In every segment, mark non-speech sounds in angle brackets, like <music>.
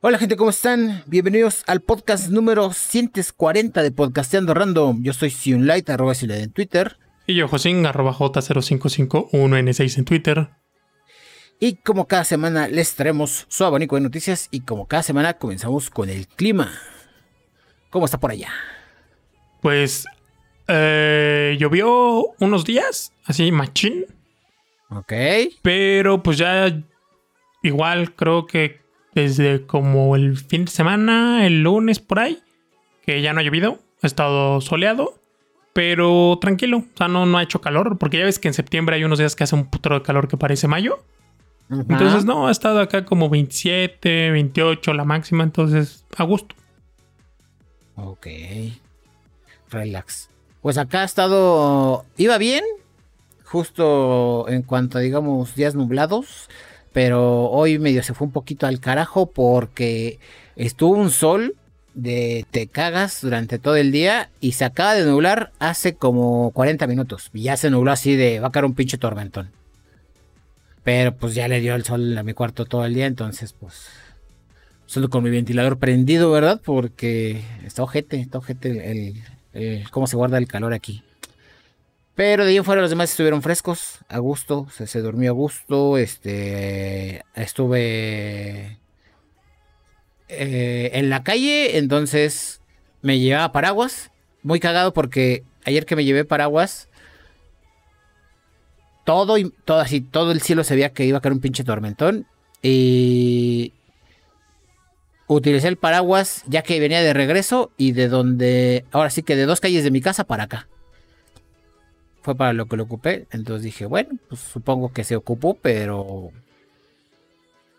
Hola gente, ¿cómo están? Bienvenidos al podcast número 140 de Podcasteando Random. Yo soy Sionlight, arroba en Twitter. Y yo, Josín, arroba J0551N6 en Twitter. Y como cada semana les traemos su abanico de noticias y como cada semana comenzamos con el clima. ¿Cómo está por allá? Pues eh, llovió unos días, así machín. Ok. Pero pues ya igual creo que desde como el fin de semana, el lunes por ahí, que ya no ha llovido, ha estado soleado, pero tranquilo, o sea, no, no ha hecho calor, porque ya ves que en septiembre hay unos días que hace un putro de calor que parece mayo. Entonces, no, ha estado acá como 27, 28 la máxima, entonces a gusto. Ok. Relax. Pues acá ha estado. Iba bien. Justo en cuanto a, digamos, días nublados. Pero hoy medio se fue un poquito al carajo porque estuvo un sol de te cagas durante todo el día y se acaba de nublar hace como 40 minutos. Y ya se nubló así de va a caer un pinche tormentón. Pero pues ya le dio el sol a mi cuarto todo el día, entonces pues solo con mi ventilador prendido, ¿verdad? Porque está ojete, está ojete el, cómo se guarda el calor aquí. Pero de ahí en fuera los demás estuvieron frescos, a gusto, se, durmió a gusto, este, estuve eh, en la calle, entonces me llevaba paraguas, muy cagado porque ayer que me llevé paraguas, todo y todo así, todo el cielo se veía que iba a caer un pinche tormentón y utilicé el paraguas ya que venía de regreso y de donde, ahora sí que de dos calles de mi casa para acá. Fue para lo que lo ocupé, entonces dije, bueno, pues supongo que se ocupó, pero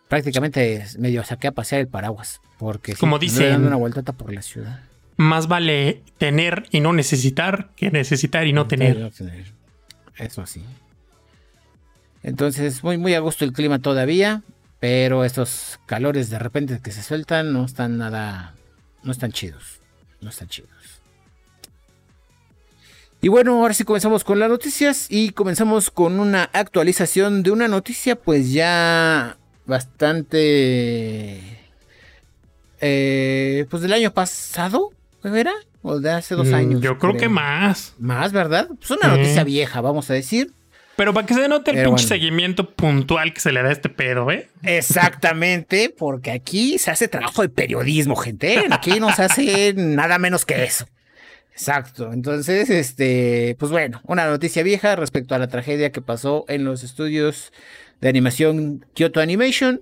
prácticamente medio saqué a pasear el paraguas, porque como dice dando una vueltata por la ciudad. Más vale tener y no necesitar que necesitar y no, tener. Eso sí. Entonces, muy, muy a gusto el clima todavía. Pero estos calores de repente que se sueltan no están nada. No están chidos. No están chidos. Y bueno, ahora sí comenzamos con las noticias. Y comenzamos con una actualización de una noticia, pues ya bastante. Eh, pues del año pasado, ¿era? ¿O de hace dos mm, años? Yo creo, que más. Más, ¿verdad? Pues una noticia vieja, vamos a decir. Pero para que se note el pinche seguimiento puntual que se le da a este pedo, ¿eh? Exactamente, porque aquí se hace trabajo de periodismo, gente. Aquí no se hace nada menos que eso. Exacto. Entonces, este, pues bueno, una noticia vieja respecto a la tragedia que pasó en los estudios de animación Kyoto Animation.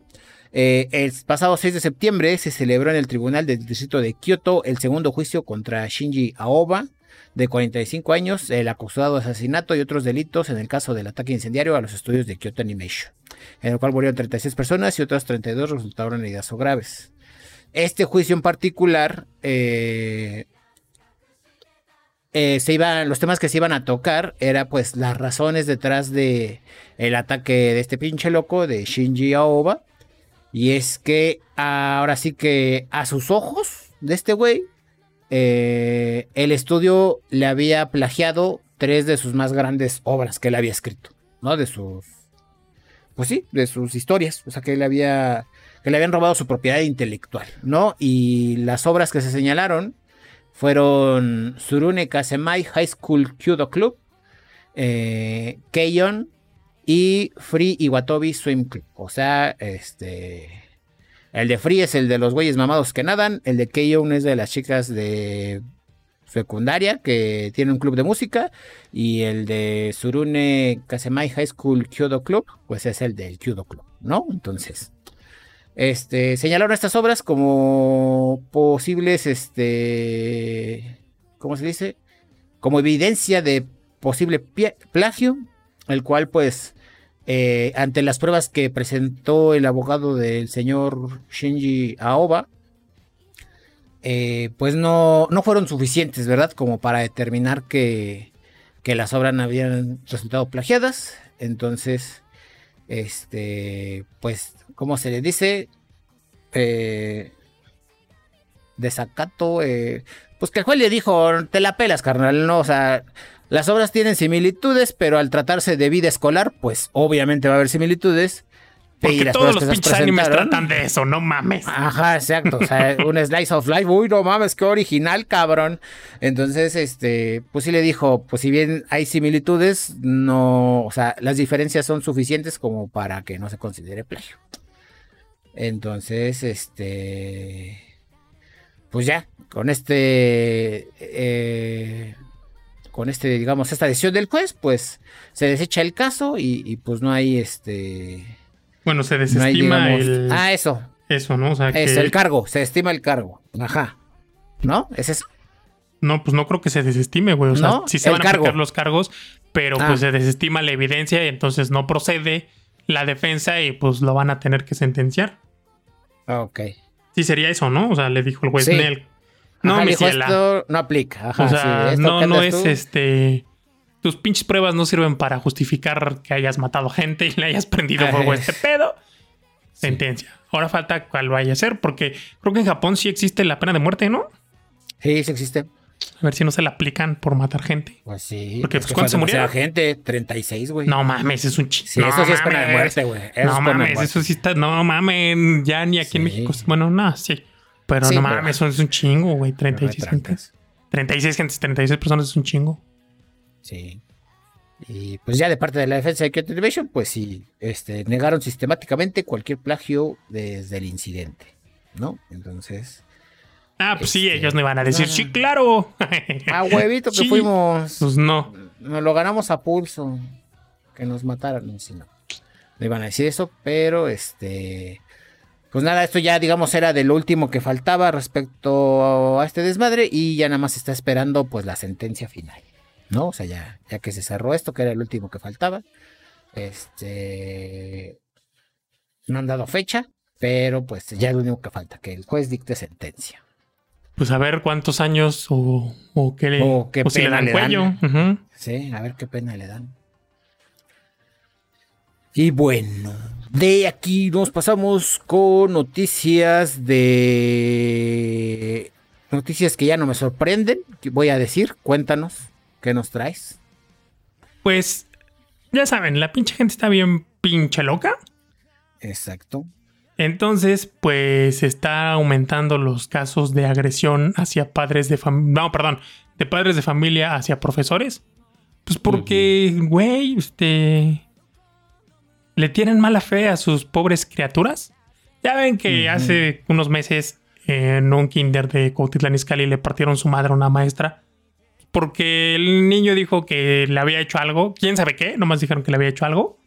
Eh, el pasado 6 de septiembre se celebró en el Tribunal del Distrito de Kyoto el segundo juicio contra Shinji Aoba, de 45 años, el acusado de asesinato y otros delitos en el caso del ataque incendiario a los estudios de Kyoto Animation, en el cual murieron 36 personas y otras 32 resultaron heridas o graves. Este juicio en particular, eh, eh, se iban, los temas que se iban a tocar era pues las razones detrás de el ataque de este pinche loco de Shinji Aoba. Y es que ahora sí que a sus ojos de este güey eh, el estudio le había plagiado tres de sus más grandes obras que él había escrito, ¿no? De sus, pues sí, de sus historias, o sea, que él había, que le habían robado su propiedad intelectual, ¿no? Y las obras que se señalaron fueron Surune Kasemai High School Kyudo Club, eh, Keion y Free Iwatobi Swim Club, o sea, este el de Free es el de los güeyes mamados que nadan. El de Keyon es de las chicas de secundaria que tiene un club de música. Y el de Surune Kasemai High School Kyodo Club, pues es el del Kyodo Club, ¿no? Entonces, este, señalaron estas obras como posibles, este, ¿cómo se dice? Como evidencia de posible plagio, el cual pues eh, ante las pruebas que presentó el abogado del señor Shinji Aoba, eh, pues no, no fueron suficientes, ¿verdad? Como para determinar que, que las obras habían resultado plagiadas. Entonces, este, pues, ¿cómo se le dice? Eh, desacato, pues que el juez le dijo, te la pelas, carnal, no, o sea, Las obras tienen similitudes, pero al tratarse de vida escolar, pues obviamente va a haber similitudes. Porque Y todos los pinches animes tratan de eso, no mames. Ajá, exacto. O sea, <laughs> un slice of life. Uy, no mames, qué original, cabrón. Entonces, este, pues sí le dijo, pues si bien hay similitudes, no, o sea, las diferencias son suficientes como para que no se considere plagio. Entonces, este, pues ya, con este, eh, con este, digamos, esta decisión del juez, pues se desecha el caso y, y, pues no hay, este, Bueno, se no hay, desestima digamos- el, ah, eso, eso, ¿no? O sea, es que el cargo, se estima el cargo. Ajá. ¿No? Es eso. no, pues no creo que se desestime, güey. O sea, ¿No? sí se El van a cargo. aplicar los cargos, pero Ah. pues se desestima la evidencia y entonces no procede la defensa y pues lo van a tener que sentenciar. Ok. Sí sería eso, ¿no? O sea, le dijo el juez Sí. Nel. No, Ajá, dijo, esto no aplica. Ajá, O sea, sí, no, no es tú- este. Tus pinches pruebas no sirven para justificar que hayas matado gente y le hayas prendido fuego a este pedo. Sentencia. Ahora falta cuál vaya a ser, porque creo que en Japón sí existe la pena de muerte, ¿no? Sí, sí existe. A ver si no se la aplican por matar gente. Pues sí. Porque, es pues, que ¿cuántos se murieron? gente, 36, güey. No mames, es un chingo. Sí, eso sí es pena de muerte, güey. Es No mames, muerte. eso sí está. No mames, ya ni aquí en. México. Bueno, no, sí. Pero Sí, no pero- mames, eso es un chingo, güey. Pero no 36 hay gentes. trancas. 36 gentes, 36 personas es un chingo. Sí. Y pues ya de parte de la defensa de Kyoto Animation, pues sí, este, negaron sistemáticamente cualquier plagio desde el incidente, ¿no? Entonces, Ah, pues sí, Este, ellos no iban a decir, no. sí, claro. a <laughs> huevito que Sí. fuimos, Pues no. nos lo ganamos a pulso, que nos mataran, no, sí, no. No iban a decir eso, pero este, pues nada, esto ya digamos era de lo último que faltaba respecto a este desmadre y ya nada más está esperando pues la sentencia final, ¿no? O sea, ya, ya que se cerró esto, que era el último que faltaba, este, no han dado fecha, pero pues ya es lo único que falta, que el juez dicte sentencia. Pues a ver cuántos años o, o qué le. O qué o si le pena dan le cuello. dan. Sí, a ver qué pena le dan. Y bueno, de aquí nos pasamos con noticias de... Noticias que ya no me sorprenden, que voy a decir, cuéntanos, ¿qué nos traes? Pues, ya saben, la pinche gente está bien pinche loca. Exacto. Entonces, pues está aumentando los casos de agresión hacia padres de familia. No, perdón, de padres de familia hacia profesores. Pues porque, güey, este. Le tienen mala fe a sus pobres criaturas. Ya ven que hace unos meses en un kinder de Cuautitlán Izcalli le partieron su madre a una maestra. Porque el niño dijo que le había hecho algo. ¿Quién sabe qué? Nomás dijeron que le había hecho algo.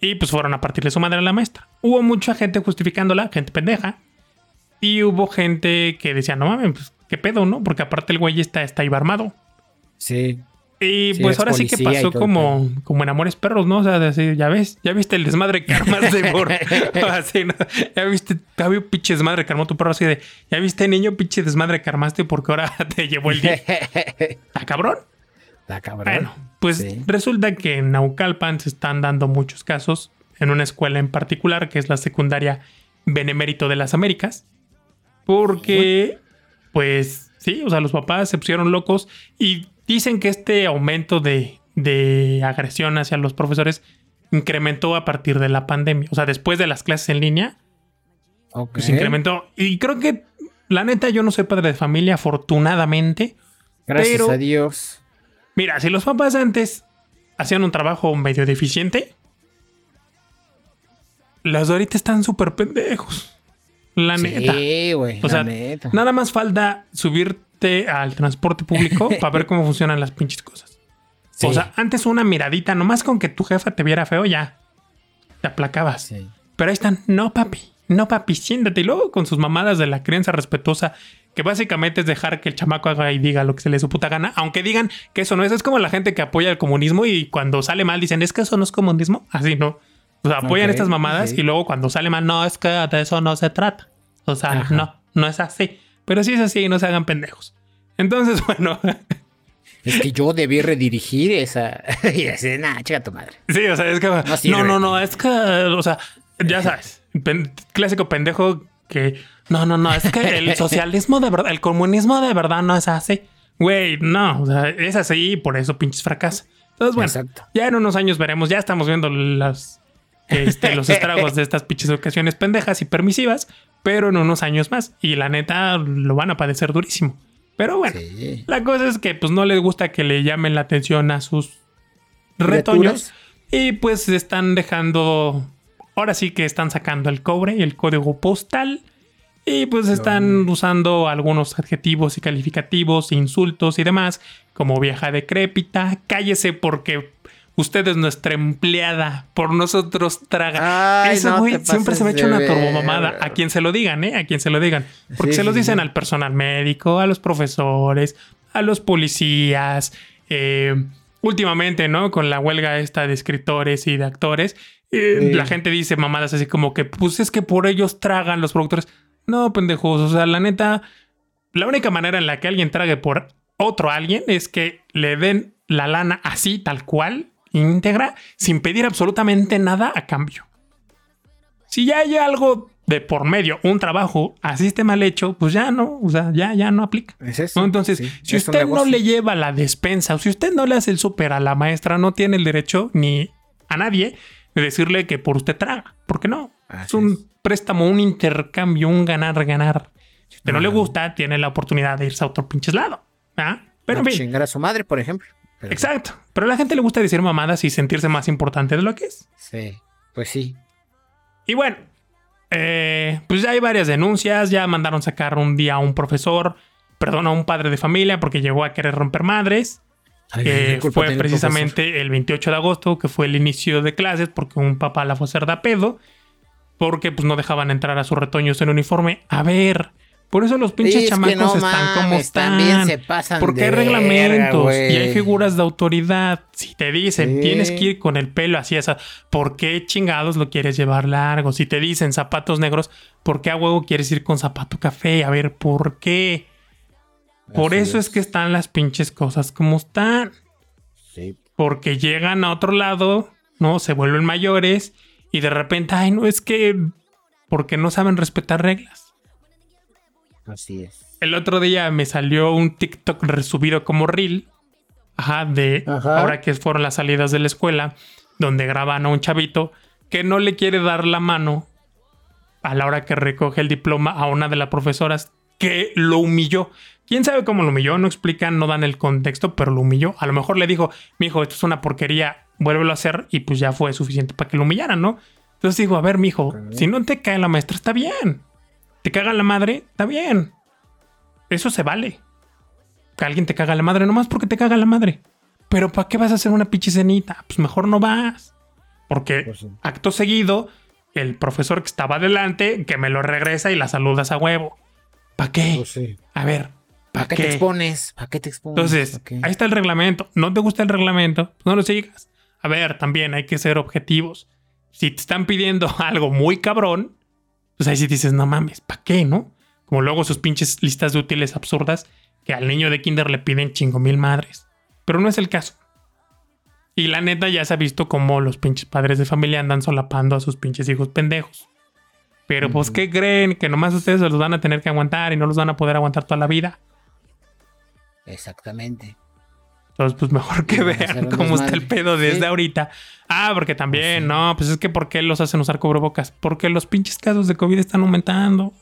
Y pues fueron a partirle su madre a la maestra. Hubo mucha gente justificándola, gente pendeja. Y hubo gente que decía, no mames, pues qué pedo, ¿no? Porque aparte el güey está, está iba armado. Sí. Y Sí, pues es ahora sí que pasó como, como en Amores Perros, ¿no? O sea, así, ya ves, ya viste el desmadre que armaste por. <laughs> <laughs> así, ¿no? Ya viste, ya vi pinche desmadre que armó tu perro así de. Ya viste, niño, pinche desmadre que armaste porque ahora <laughs> te llevó el día. ¿Está cabrón? Cabrón. Bueno, pues Sí. resulta que en Naucalpan se están dando muchos casos en una escuela en particular, que es la secundaria Benemérito de las Américas, porque, pues sí, o sea, los papás se pusieron locos y dicen que este aumento de, de agresión hacia los profesores incrementó a partir de la pandemia, o sea, después de las clases en línea, Ok. pues incrementó. Y creo que, la neta, yo no soy padre de familia, afortunadamente. Gracias pero- a Dios. Mira, si los papás antes hacían un trabajo medio deficiente, los de ahorita están súper pendejos. La neta. Sí, güey. O la sea, neta. nada más falta subirte al transporte público para ver cómo funcionan las pinches cosas. Sí. O sea, antes una miradita, nomás con que tu jefa te viera feo, ya te aplacabas. Sí. Pero ahí están, no papi, no papi, siéntate. Y luego con sus mamadas de la crianza respetuosa, que básicamente es dejar que el chamaco haga y diga lo que se le su puta gana, aunque digan que eso no es. Es como la gente que apoya el comunismo y cuando sale mal dicen, es que eso no es comunismo. Así no. O sea, apoyan Ok, estas mamadas y luego cuando sale mal, no, es que de eso no se trata. O sea, Ajá. no, no es así. Pero sí es así, no se hagan pendejos. Entonces, <laughs> bueno, Es que yo debí redirigir esa. <laughs> y decir, nah, chica tu madre. Sí, o sea, es que. No, no, no, es que. O sea, ya sabes. pen- clásico pendejo que. No, no, no, es que el <laughs> socialismo de verdad, el comunismo de verdad no es así. Güey, no, o sea, es así y por eso pinches fracasa. Entonces, bueno, Exacto. ya en unos años veremos, ya estamos viendo las, este, los <laughs> estragos de estas pinches ocasiones pendejas y permisivas, pero en unos años más. Y la neta lo van a padecer durísimo. Pero bueno, Sí. la cosa es que pues no les gusta que le llamen la atención a sus retoños. Y pues están dejando. Ahora sí que están sacando el cobre y el código postal. Y pues están usando algunos adjetivos y calificativos, insultos y demás, como vieja decrépita, cállese porque usted es nuestra empleada, por nosotros traga. Ay, Eso, güey, siempre se me ha pases hecho de una turbomamada. A quien se lo digan, ¿eh? A quien se lo digan. Porque Sí, se lo sí, dicen sí. al personal médico, a los profesores, a los policías, eh, últimamente, ¿no? Con la huelga esta de escritores y de actores, eh, Sí. la gente dice mamadas así como que, pues es que por ellos tragan los productores. No, pendejos, o sea, la neta, la única manera en la que alguien trague por otro alguien es que le den la lana así, tal cual, íntegra, sin pedir absolutamente nada a cambio. Si ya hay algo de por medio, un trabajo así esté mal hecho, pues ya no, o sea, ya, ya no aplica. Es eso. ¿no? Entonces, Sí, si es usted no le lleva la despensa o si usted no le hace el súper a la maestra, no tiene el derecho ni a nadie de decirle que por usted traga. ¿Por qué no? Así es un es. préstamo, un intercambio, un ganar-ganar. Si a usted no le gusta, tiene la oportunidad de irse a otro pinches lado. ¿ah? Pero en No, fin, Chingar a su madre, por ejemplo. Pero- exacto. Pero a la gente le gusta decir mamadas y sentirse más importante de lo que es. Sí. Pues sí. Y bueno, eh, pues ya hay varias denuncias. Ya mandaron sacar un día a un profesor, perdón, a un padre de familia porque llegó a querer romper madres. Ay, fue el precisamente el 28 de agosto, que fue el inicio de clases, porque un papá la fue a hacer de pedo, porque pues no dejaban entrar a sus retoños en uniforme. A ver, por eso los pinches chamacos no están como están. también se pasan porque de hay reglamentos y hay figuras de autoridad. Si te dicen, Sí. tienes que ir con el pelo así, esa, ¿por qué chingados lo quieres llevar largo? Si te dicen zapatos negros, ¿por qué a huevo quieres ir con zapato café? A ver, ¿por qué? Por Así eso es que están las pinches cosas como están Sí. porque llegan a otro lado, ¿no? Se vuelven mayores y de repente, ay, no, es que porque no saben respetar reglas. Así es. El otro día me salió un TikTok resubido como reel, ajá, de Ajá. ahora que fueron las salidas de la escuela, donde graban a un chavito que no le quiere dar la mano a la hora que recoge el diploma a una de las profesoras que lo humilló. ¿Quién sabe cómo lo humilló? No explican, no dan el contexto, pero lo humilló. A lo mejor le dijo, mijo, esto es una porquería, vuélvelo a hacer y pues ya fue suficiente para que lo humillaran, ¿no? Entonces digo, a ver, mijo, si no te cae la maestra, está bien. Te caga la madre, está bien. Eso se vale. Que alguien te caga la madre nomás porque te caga la madre. Pero ¿para qué vas a hacer una pinche cenita? Pues mejor no vas. Porque Pues sí. acto seguido, el profesor que estaba adelante, que me lo regresa y la saludas a huevo. ¿Para qué? Pues sí. A ver, ¿para ¿Para qué qué? te expones? ¿Para qué te expones? Entonces, ahí está el reglamento. ¿No te gusta el reglamento? Pues no lo sigas. A ver, también hay que ser objetivos. Si te están pidiendo <laughs> algo muy cabrón, pues ahí sí dices, no mames, ¿para qué, no? Como luego sus pinches listas de útiles absurdas que al niño de kinder le piden chingo mil madres. Pero no es el caso. Y la neta ya se ha visto como los pinches padres de familia andan solapando a sus pinches hijos pendejos. Pero pues. ¿qué creen? Que nomás ustedes se los van a tener que aguantar y no los van a poder aguantar toda la vida. Exactamente. Entonces, pues mejor que vean cómo está el pedo desde Sí. ahorita. Ah, porque también, sí. no, pues es que ¿por qué los hacen usar cubrebocas? Porque los pinches casos de COVID están aumentando.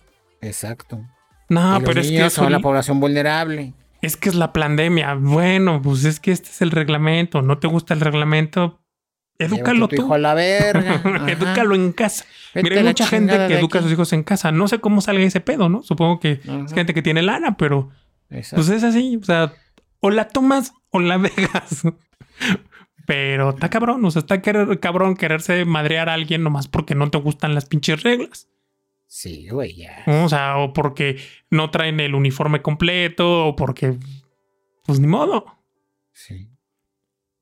Exacto. No, pero es que, eso- son la población vulnerable. es que es la pandemia. Bueno, pues es que este es el reglamento. ¿No te gusta el reglamento? Edúcalo tú. hijo a la verga. <laughs> Edúcalo en casa. Vete Mira, hay mucha gente que educa a sus hijos en casa. No sé cómo salga ese pedo, ¿no? Supongo que es gente que tiene lana, pero Exacto. pues es así. O sea, o la tomas o la dejas. Pero está cabrón, o sea, está querer- cabrón quererse madrear a alguien nomás porque no te gustan las pinches reglas. Sí, güey, ya. O sea, o porque no traen el uniforme completo, o porque. Pues ni modo. Sí.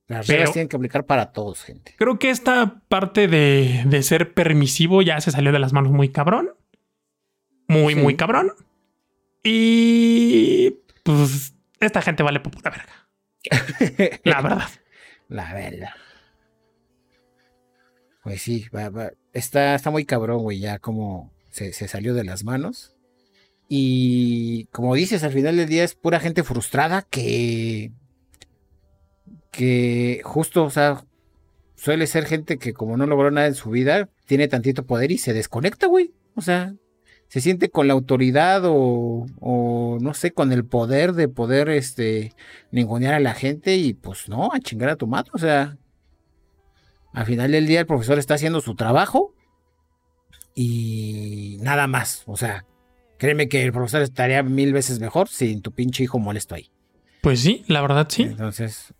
Las reglas tienen que aplicar para todos, gente. Creo que esta parte de, de ser permisivo ya se salió de las manos muy cabrón. Muy, Sí. muy cabrón. Y. Pues esta gente vale por verga. La verdad. La verdad. Pues sí, va- va- Está, está muy cabrón, güey, ya como se, se salió de las manos. Y como dices, al final del día es pura gente frustrada que. que justo, o sea, suele ser gente que como no logró nada en su vida, tiene tantito poder y se desconecta, güey. O sea, se siente con la autoridad o, o, no sé, con el poder de poder este ningunear a la gente y pues no, a chingar a tu madre. O sea, al final del día el profesor está haciendo su trabajo y nada más. O sea, créeme que el profesor estaría mil veces mejor sin tu pinche hijo molesto ahí. Pues sí, la verdad sí. Entonces.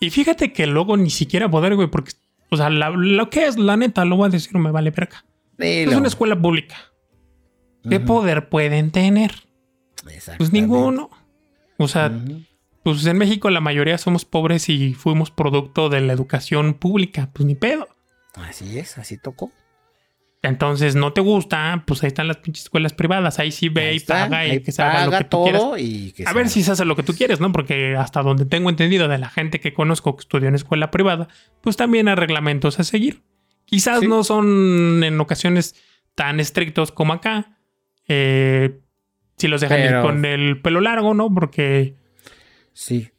Y fíjate que luego ni siquiera poder, güey, porque, o sea, la, lo que es, la neta, lo voy a decir, me vale verga. Es una escuela pública. ¿Qué poder pueden tener? Pues ninguno. O sea, pues en México la mayoría somos pobres y fuimos producto de la educación pública. Pues ni pedo. Así es, así tocó. Entonces, no te gusta, pues ahí están las pinches escuelas privadas. Ahí sí ve y paga y que se haga lo que tú quieras. Y a ver si se hace lo que tú quieres, ¿no? Porque hasta donde tengo entendido de la gente que conozco que estudió en escuela privada, pues también hay reglamentos a seguir. Quizás no son en ocasiones tan estrictos como acá, eh, si los dejan ir con el pelo largo, ¿no? Porque. Sí.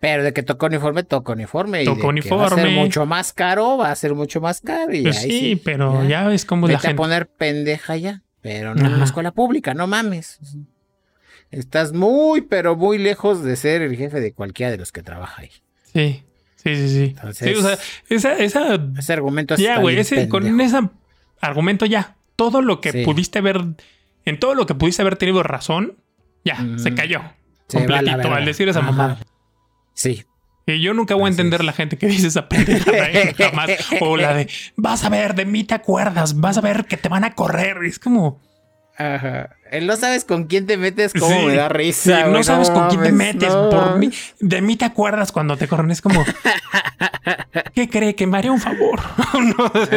Pero de que toca uniforme, toca uniforme. Toca uniforme. va a ser mucho más caro, va a ser mucho más caro. Y pues sí, pero ya, ves cómo la gente. a poner pendeja ya. Pero no en una escuela pública, no mames. Estás muy, pero muy lejos de ser el jefe de cualquiera de los que trabaja ahí. Sí, sí, sí, sí. sí o sea, esa, esa, ese argumento Ya, güey, con ese argumento ya. Todo lo que pudiste ver en todo lo que pudiste haber tenido razón, ya, se cayó. completito al decir esa mamá. Sí. Y yo nunca voy a entender la gente que dice esa pendejada ¿eh? <laughs> jamás. O la de vas a ver, de mí te acuerdas, vas a ver que te van a correr. Es como. Ajá. No sabes con quién te metes, cómo me da risa. no sabes con quién te metes. Por mí, de mí te acuerdas cuando te corren. Es como. <laughs> ¿Qué cree? Que me haría un favor. <laughs>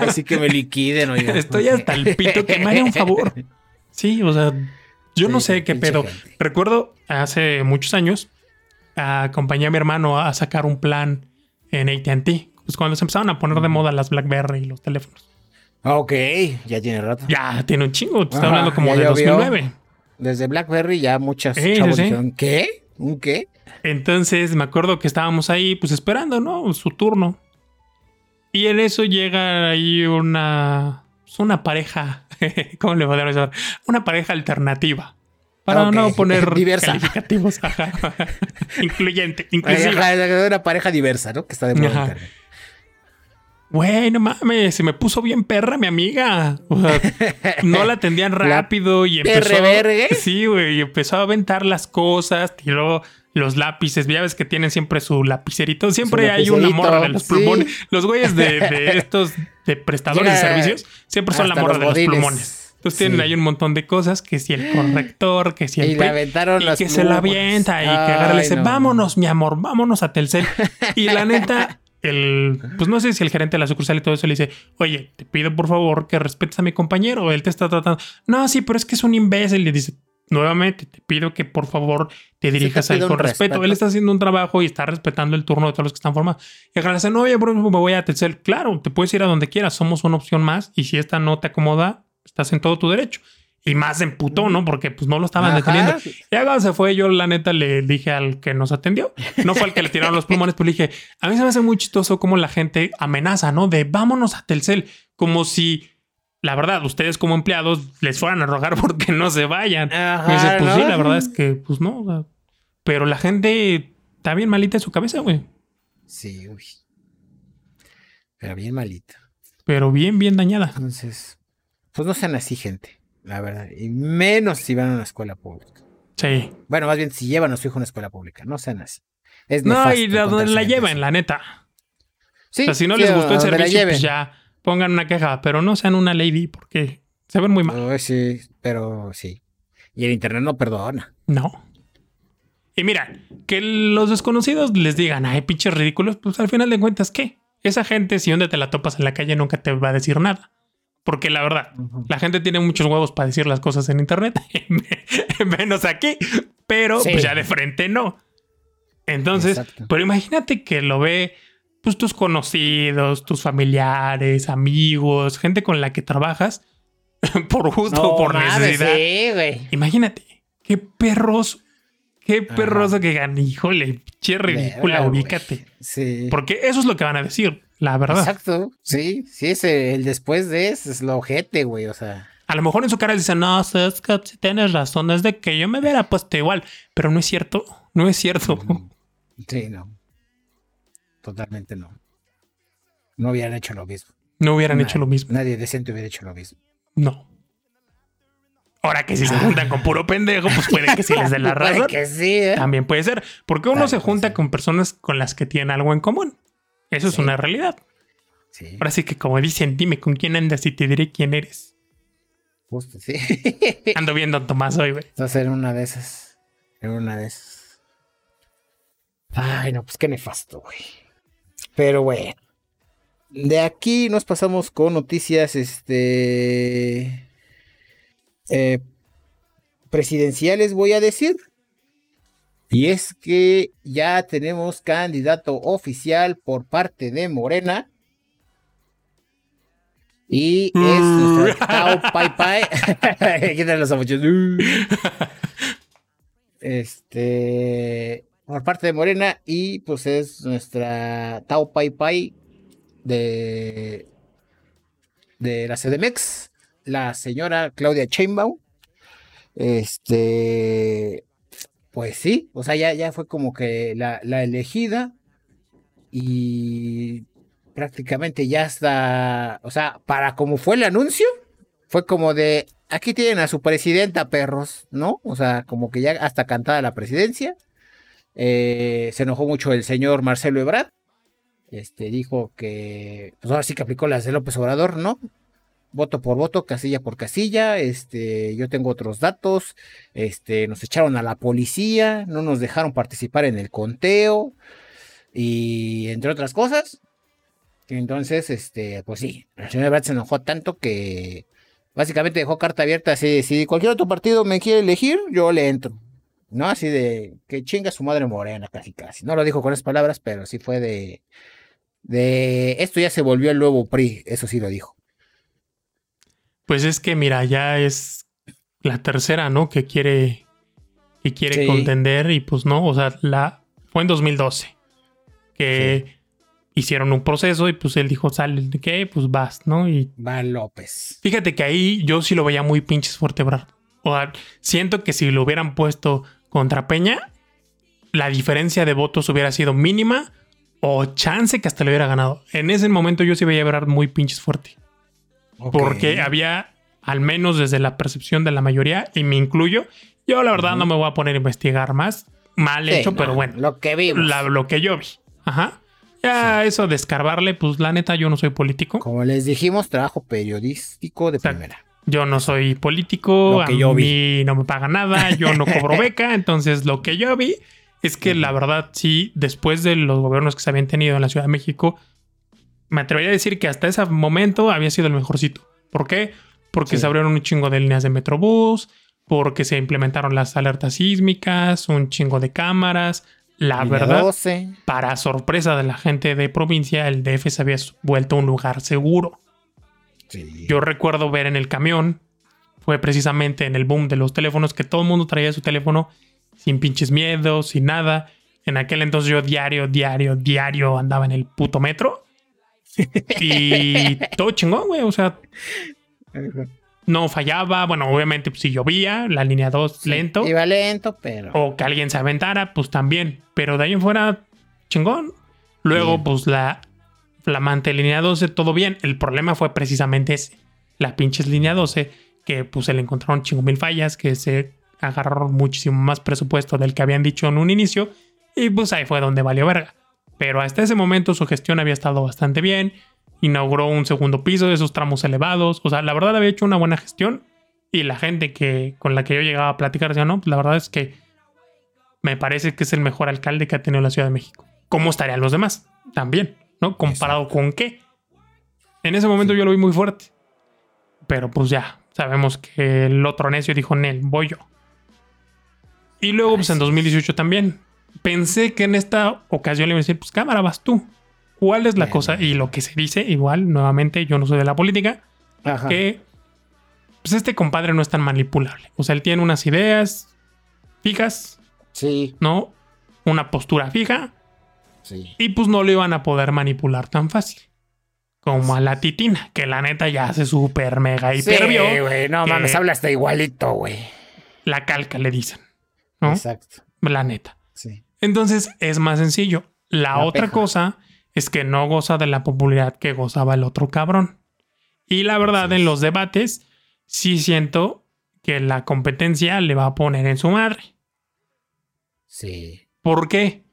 Ay, sí que me liquiden, oiga. Estoy hasta el pito que me haría un favor. Sí, o sea, yo no sé qué pedo. Recuerdo hace muchos años, acompañé a mi hermano a sacar un plan en ATT. Pues cuando se empezaron a poner de moda las Blackberry y los teléfonos. Ok, ya tiene rato. Ya tiene un chingo. Te está hablando como de 2009. Desde BlackBerry ya muchas chavos dijeron, ¿qué? ¿Un qué? Entonces me acuerdo que estábamos ahí, pues esperando, ¿no? Su turno. Y en eso llega ahí una. Pues, una pareja. <laughs> ¿Cómo le podemos llamar? Una pareja alternativa. Para no poner <laughs> diversa. calificativos. <laughs> Incluyente, inclusiva. Una pareja diversa, ¿no? Que está de moda Güey, no mames, se me puso bien perra mi amiga. <laughs> no la atendían rápido y empezó. Sí, güey, y empezó a aventar las cosas, tiró los lápices. Ya ves que tienen siempre su lapicerito. Siempre hay una morra de los plumones. Los güeyes <laughs> de, estos de prestadores de servicios siempre son la morra de los plumones. Entonces tienen ahí un montón de cosas, que si el corrector, que si el... Y le aventaron y que se la avienta y que agarra le dice, vámonos, mi amor, vámonos a Telcel. <laughs> Y la neta, el, pues no sé si el gerente de la sucursal y todo eso le dice, oye, te pido por favor que respetes a mi compañero. Él te está tratando. No, sí, pero es que es un imbécil. Le dice, nuevamente, te pido que por favor te dirijas a él con respeto. Él está haciendo un trabajo y está respetando el turno de todos los que están formados. Y no, oye, bro, me voy a Telcel. Claro, te puedes ir a donde quieras. Somos una opción más. Y si esta no te acomoda, estás en todo tu derecho. Y más en puto, ¿no? Porque pues no lo estaban deteniendo. Y cuando se fue, yo la neta le dije al que nos atendió. No fue al que le tiraron los pulmones, pero le dije, a mí se me hace muy chistoso cómo la gente amenaza, ¿no? De vámonos a Telcel. Como si, la verdad, ustedes como empleados les fueran a rogar <laughs> porque no se vayan. y dice, pues sí, la verdad es que, pues no. Pero la gente está bien malita en su cabeza, güey. Sí, uy. Pero bien malita. Pero bien, bien dañada. Entonces, pues no sean así, gente la verdad. Y menos si van a una escuela pública. Sí. Bueno, más bien si llevan a su hijo a una escuela pública, no sean así. Es no, y de donde la llevan, la neta. Sí. O sea, si no les gustó el servicio, pues ya pongan una queja, pero no sean una lady porque se ven muy mal. sí, pero sí. Y el internet no perdona. No. Y mira, que los desconocidos les digan, ay, pinches ridículos, pues al final de cuentas, ¿qué? Esa gente, si donde te la topas en la calle, nunca te va a decir nada. Porque la verdad, la gente tiene muchos huevos para decir las cosas en internet, <laughs> menos aquí, pero pues ya de frente no. Entonces, pero imagínate que lo ve pues tus conocidos, tus familiares, amigos, gente con la que trabajas <laughs> por gusto o por necesidad. Sí, güey. Imagínate, qué perros, qué perroso que ganan. Híjole, che ridícula, ubícate. Sí. Porque eso es lo que van a decir, la verdad. Exacto, sí, sí, es el después de eso, es lo ojete, güey, o sea. A lo mejor en su cara dicen, no, es que tienes razón, es de que yo me hubiera puesto igual, pero no es cierto, no es cierto. Mm, sí, no. Totalmente no. No hubieran hecho lo mismo. No hubieran hecho lo mismo. Nadie decente hubiera hecho lo mismo. No. Ahora que si se juntan con puro pendejo, pues puede que sí les dé la <laughs> razón. que sí, ¿eh? También puede ser. Porque uno se junta con personas con las que tienen algo en común. Eso es una realidad. Sí. Ahora sí que como dicen, dime con quién andas y te diré quién eres. Justo, sí. <laughs> Ando viendo a Tomás hoy, güey. Entonces era una de esas. Era una de esas. Ay, no, pues qué nefasto, güey. Pero bueno. De aquí nos pasamos con noticias, este... Eh, presidenciales, voy a decir. Y es que ya tenemos candidato oficial por parte de Morena. Y es nuestro Tao Pai Pai. <laughs> los Este. Por parte de Morena. Y pues es nuestra Tao Pai Pai de, de la CDMX, la señora Claudia Chainbaum. Este, pues sí, o sea, ya, ya fue como que la, la elegida y prácticamente ya está, o sea, para como fue el anuncio, fue como de, aquí tienen a su presidenta, perros, ¿no? O sea, como que ya hasta cantada la presidencia. Eh, se enojó mucho el señor Marcelo Ebrard este, dijo que, pues ahora sí que aplicó las de López Obrador, ¿no? Voto por voto, casilla por casilla, este, yo tengo otros datos, este, nos echaron a la policía, no nos dejaron participar en el conteo, y entre otras cosas. Entonces, este, pues sí, la señora Brad se enojó tanto que básicamente dejó carta abierta así, si cualquier otro partido me quiere elegir, yo le entro. ¿No? Así de que chinga su madre morena, casi casi. No lo dijo con esas palabras, pero sí fue de de esto ya se volvió el nuevo PRI, eso sí lo dijo. Pues es que mira, ya es la tercera, ¿no? Que quiere que quiere contender y pues no, o sea, la fue en 2012 que hicieron un proceso y pues él dijo, sale de qué, pues vas, ¿no? Y va López. Fíjate que ahí yo sí lo veía muy pinches fuerte, O sea, siento que si lo hubieran puesto contra Peña, la diferencia de votos hubiera sido mínima o chance que hasta le hubiera ganado. En ese momento yo sí veía a muy pinches fuerte. Porque había, al menos desde la percepción de la mayoría, y me incluyo, yo la verdad no me voy a poner a investigar más. Mal hecho, pero bueno. Lo que vi. lo que yo vi. Ajá. Ya eso de escarbarle, pues la neta, yo no soy político. Como les dijimos, trabajo periodístico de primera. Yo no soy político, a yo mí no me paga nada, yo no cobro <laughs> beca, entonces lo que yo vi es que la verdad, sí, después de los gobiernos que se habían tenido en la Ciudad de México, me atrevería a decir que hasta ese momento había sido el mejorcito. ¿Por qué? Porque se abrieron un chingo de líneas de Metrobús, porque se implementaron las alertas sísmicas, un chingo de cámaras. La verdad, para sorpresa de la gente de provincia, el DF se había vuelto un lugar seguro. Yo recuerdo ver en el camión, fue precisamente en el boom de los teléfonos, que todo el mundo traía su teléfono sin pinches miedos, sin nada. En aquel entonces yo diario, diario, diario andaba en el puto metro. Y todo chingón, güey. O sea, <laughs> no fallaba. Bueno, obviamente, pues, si llovía, la línea 2 lento. Iba lento, pero. O que alguien se aventara, pues también. Pero de ahí en fuera, chingón. Luego, pues la flamante línea 12, todo bien. El problema fue precisamente ese. La pinches línea 12, que pues se le encontraron chingo mil fallas, que se agarraron muchísimo más presupuesto del que habían dicho en un inicio y pues ahí fue donde valió verga. Pero hasta ese momento su gestión había estado bastante bien, inauguró un segundo piso de esos tramos elevados, o sea, la verdad había hecho una buena gestión y la gente que con la que yo llegaba a platicar decía, no, pues la verdad es que me parece que es el mejor alcalde que ha tenido la Ciudad de México. ¿Cómo estarían los demás? También, ¿no? ¿Comparado con qué? En ese momento yo lo vi muy fuerte. Pero pues ya, sabemos que el otro necio dijo, Nel, voy yo. Y luego, pues en 2018 también. Pensé que en esta ocasión le iba a decir, pues cámara, vas tú. ¿Cuál es la cosa? Y lo que se dice, igual, nuevamente, yo no soy de la política, que pues este compadre no es tan manipulable. O sea, él tiene unas ideas fijas, Sí, ¿no? Una postura fija sí. y pues no lo iban a poder manipular tan fácil. Como a la titina, que la neta ya se super mega hiper Sí, güey, no mames, habla hasta igualito, güey. La calca le dicen, ¿no? Exacto, La neta. Sí. Entonces es más sencillo. La, La otra peja. cosa es que no goza de la popularidad que gozaba el otro cabrón. Y la verdad, en los debates, sí siento que la competencia le va a poner en su madre. Sí. ¿Por qué?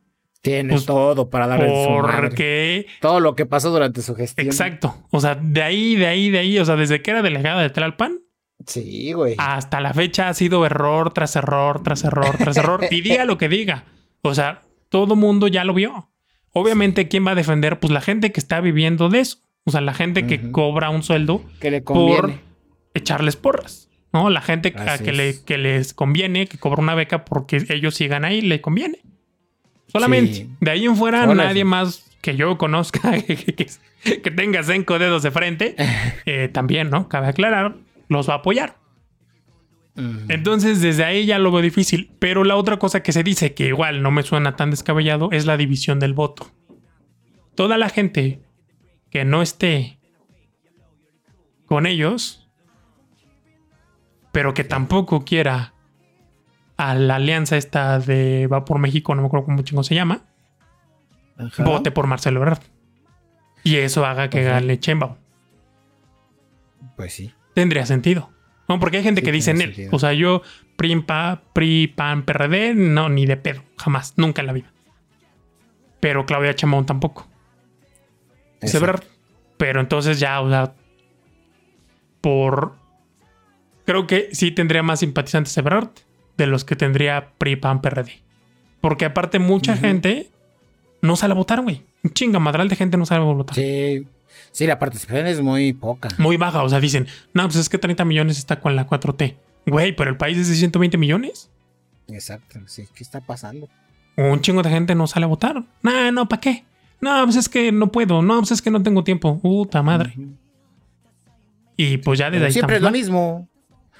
Tiene Pues, todo para darle en su madre. Porque. Todo lo que pasó durante su gestión. Exacto. O sea, de ahí, de ahí, de ahí. O sea, desde que era delegada de Tlalpan Sí, güey. hasta la fecha ha sido error tras error, tras error, tras error. <laughs> Y diga lo que diga. O sea, todo mundo ya lo vio. Obviamente, ¿quién va a defender? Pues la gente que está viviendo de eso. O sea, la gente que cobra un sueldo que le por echarles porras. ¿No? La gente a que, le, que les conviene, que cobra una beca porque ellos sigan ahí, le conviene. Solamente. Sí. De ahí en fuera, nadie más que yo conozca <laughs> que, que- que tenga cinco dedos de frente, <laughs> eh, también, ¿no? Cabe aclarar, los va a apoyar. Entonces, desde ahí ya lo veo difícil. Pero la otra cosa que se dice, que igual no me suena tan descabellado, es la división del voto. Toda la gente que no esté con ellos, pero que tampoco quiera a la alianza esta de Va por México, no me acuerdo cómo chingo se llama, Ajá. vote por Marcelo Ebrard. Y eso haga que Ajá. gane Chemba. Pues sí. Tendría sentido. No, porque hay gente Sí, que dice él. sentido. O sea, yo, PRI, PA, PRI, PAN, PRD, no, ni de pedo. Jamás. Nunca en la vida. Pero Claudia Chamón tampoco. Verdad. Pero entonces ya, o sea, por... Creo que sí tendría más simpatizantes Ebrard de los que tendría PRI, PAN, PRD. Porque aparte mucha gente no sale a votar, güey. Un chinga madral de gente no sale a votar. Sí. Sí, la participación es muy poca. muy baja. O sea, dicen, no, pues es que 30 millones está con la 4T. Güey, pero el país es de 120 millones. Exacto. Sí, ¿qué está pasando? Un chingo de gente no sale a votar. No, no, ¿para qué? No, pues es que no puedo. No, pues es que no tengo tiempo. Puta madre. Y pues ya desde Pero ahí siempre es lo mismo.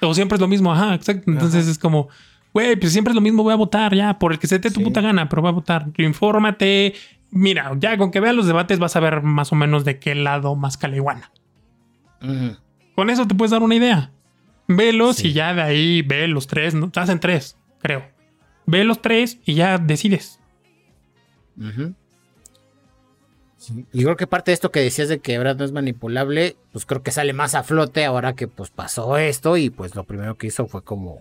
O siempre es lo mismo, ajá, exacto. Entonces Ajá. es como, güey, pues siempre es lo mismo, voy a votar ya, por el que se te dé tu Sí. puta gana, pero voy a votar. Infórmate. Mira, ya con que veas los debates vas a ver más o menos de qué lado más caliguana. Ujú. Con eso te puedes dar una idea. Velos Sí. y ya de ahí ve los tres, ¿no? Hacen tres, creo. Ve los tres y ya decides. Sí. Y creo que parte de esto que decías de que Ebrard no es manipulable, pues creo que sale más a flote ahora que pues pasó esto y pues lo primero que hizo fue como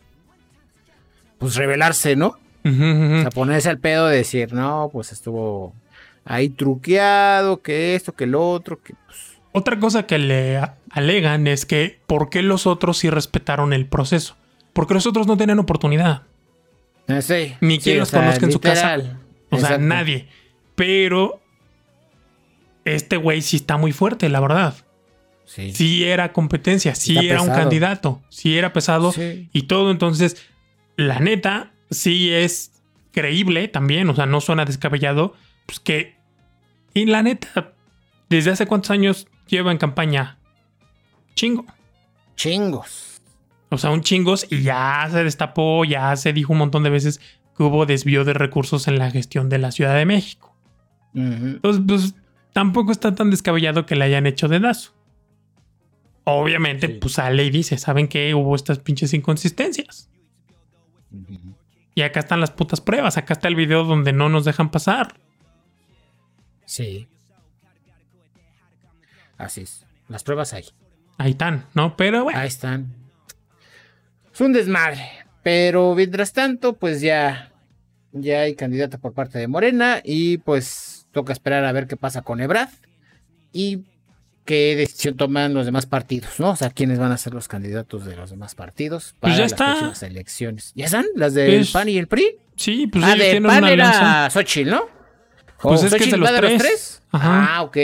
pues revelarse, ¿no? Ujú. O sea, ponerse al pedo de decir, no, pues estuvo ahí truqueado, que esto, que lo otro, que pues... Otra cosa que le alegan es que ¿por qué los otros sí respetaron el proceso? Porque los otros no tenían oportunidad. eh, sí, Ni sí, quien o los sea, conozca en su casa. O sea, nadie. Pero este güey sí está muy fuerte, la verdad. Sí. Sí era competencia, sí Está era un candidato, sí era pesado. Sí. y todo. Entonces, la neta, sí es creíble también, o sea, no suena descabellado, pues que... Y la neta, ¿desde hace cuántos años lleva en campaña? Chingo. Chingos. O sea, un chingos y ya se destapó, ya se dijo un montón de veces que hubo desvío de recursos en la gestión de la Ciudad de México. Entonces, pues tampoco está tan descabellado que le hayan hecho dedazo. Obviamente, Sí. pues sale y dice, ¿saben qué? Hubo estas pinches inconsistencias. Y acá están las putas pruebas. Acá está el video donde no nos dejan pasar. Sí. Así es. Las pruebas hay. Ahí están, ¿no? Pero bueno, Ahí están. Es un desmadre. Pero mientras tanto, pues ya, ya hay candidata por parte de Morena. Y pues toca esperar a ver qué pasa con Ebrad. Y qué decisión toman los demás partidos, ¿no? O sea, quiénes van a ser los candidatos de los demás partidos para Pues ya las está. próximas elecciones. ¿Ya están? ¿Las del Pues, PAN y el PRI? sí, pues ah, ellos de tienen PAN una era Xochitl, ¿no? Pues ¿O es que es de los va tres. Ajá. Ah, ok.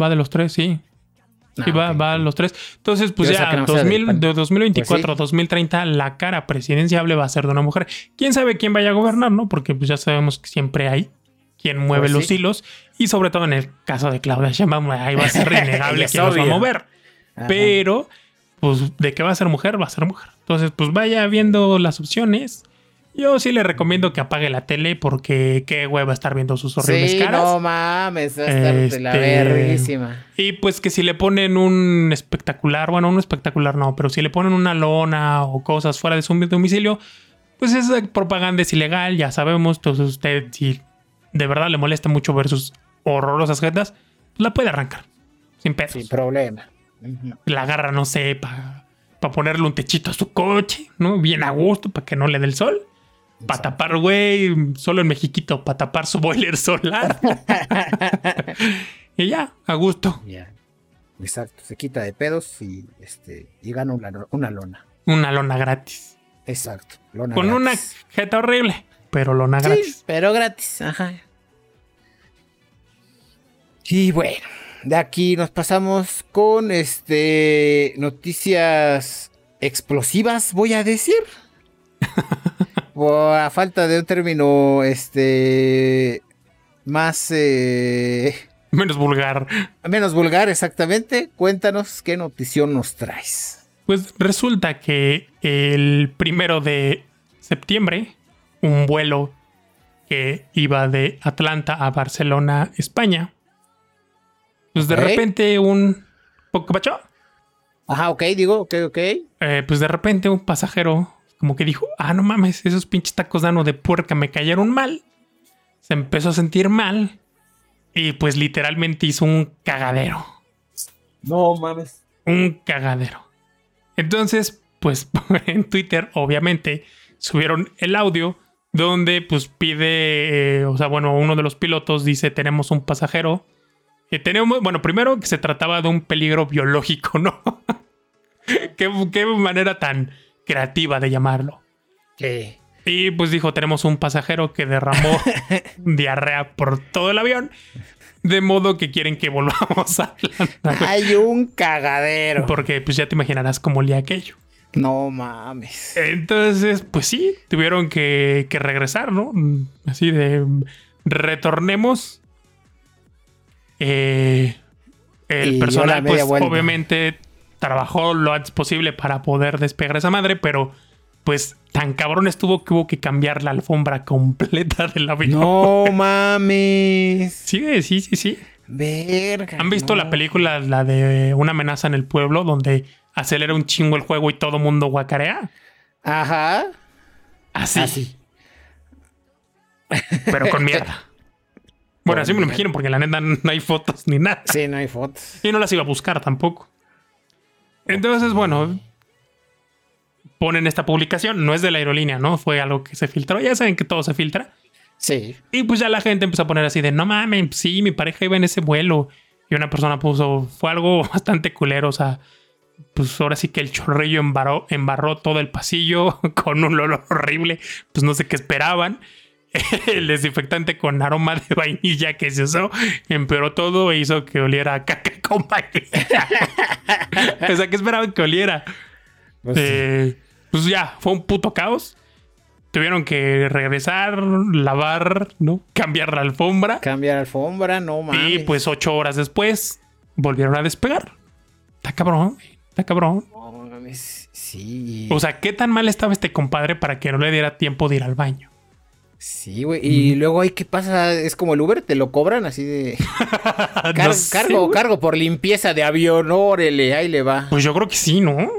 Va de los tres, sí. Ah, Sí, va, ok, va a los tres. Entonces, pues Yo ya, que no sea del 2000, PAN. de 2024 Pues 2030, la cara presidenciable va a ser de una mujer. ¿Quién sabe quién vaya a gobernar, no? Porque pues ya sabemos que siempre hay quien mueve Pues los sí. hilos. Y sobre todo en el caso de Claudia Sheinbaum, ahí va a ser <laughs> innegable quién los va a mover. Ajá. Pero, pues de que va a ser mujer, va a ser mujer. Entonces, pues vaya viendo las opciones. Yo sí le recomiendo que apague la tele porque qué hueva estar viendo sus horribles Sí, caras. no mames, va a estar de la Este, verguísima. Y pues que si le ponen un espectacular, bueno, un espectacular no, pero si le ponen una lona o cosas fuera de su domicilio, pues esa propaganda es ilegal, ya sabemos. Entonces usted, si de verdad le molesta mucho ver sus horrorosas jetas, la puede arrancar. Sin pedos. Sin problema. La agarra, no sé, para ponerle un techito a su coche, ¿no? Bien a gusto, para que no le dé el sol. Para tapar, güey, solo en Mexiquito, para tapar su boiler solar. <laughs> y ya, a gusto. Ya. Exacto, se quita de pedos y este y gana una, una lona. Una lona gratis. Exacto. lona Con una jeta horrible, pero lona Sí, gratis. pero gratis, ajá. Y bueno, de aquí nos pasamos con este noticias explosivas, voy a decir. <laughs> O a falta de un término este más eh, <laughs> Menos vulgar. menos vulgar exactamente, cuéntanos qué notición nos traes. Pues resulta que el primero de septiembre, un vuelo que iba de Atlanta a Barcelona, España, pues de repente un... ¿Qué? Ajá, ok, digo, ok, ok. Eh, pues de repente un pasajero como que dijo, ah, no mames, esos pinches tacos de ano de puerca me cayeron mal. Se empezó a sentir mal y pues literalmente hizo un cagadero. No mames. Un cagadero. Entonces, pues <laughs> en Twitter, obviamente, subieron el audio donde pues pide, eh, o sea, bueno, uno de los pilotos dice, tenemos un pasajero. Que tenemos, bueno, primero que se trataba de un peligro biológico, ¿no? <laughs> ¿Qué, qué manera tan creativa de llamarlo. Sí. Y pues dijo, tenemos un pasajero que derramó <laughs> diarrea por todo el avión. De modo que quieren que volvamos a Atlanta. Hay un cagadero. Porque pues ya te imaginarás cómo olía aquello. No mames. Entonces, pues sí, tuvieron que, que regresar, ¿no? Así de retornemos. Eh, Y el dio personal, pues obviamente trabajó lo antes posible para poder despegar esa madre, pero pues tan cabrón estuvo que hubo que cambiar la alfombra completa del avión. No <laughs> mames. Sí, sí, sí, sí. Verga. ¿Han visto no. la película, la de Una amenaza en el pueblo, donde acelera un chingo el juego y todo mundo guacarea? Ajá. Así. Así. pero con mierda. <laughs> Bueno, así me lo imagino, porque la neta no hay fotos ni nada. Sí, no hay fotos. Y no las iba a buscar tampoco. Entonces, bueno, ponen esta publicación. No es de la aerolínea, ¿no? Fue algo que se filtró. Ya saben que todo se filtra. Sí. Y pues ya la gente empezó a poner así de, no mames, sí, mi pareja iba en ese vuelo. Y una persona puso, fue algo <laughs> bastante culero, o sea, pues ahora sí que el chorrillo embarró, embarró todo el pasillo <laughs> con un olor horrible, pues no sé qué esperaban. <laughs> El desinfectante con aroma de vainilla que se usó empeoró todo e hizo que oliera a caca con vainilla. <laughs> o sea, ¿qué esperaban que oliera? Pues. Eh, pues ya, fue un puto caos. Tuvieron que regresar, lavar, ¿no? Cambiar la alfombra. Cambiar alfombra, no mames. Y pues ocho horas después volvieron a despegar. Está cabrón, está cabrón. No mames. Sí. O sea, ¿qué tan mal estaba este compadre para que no le diera tiempo de ir al baño? Sí, güey. Y luego ahí, ¿qué pasa? Es como el Uber, te lo cobran así de. <laughs> Car- No sé, cargo, cargo por limpieza de avión, órale, ahí le va. Pues yo creo que sí, ¿no?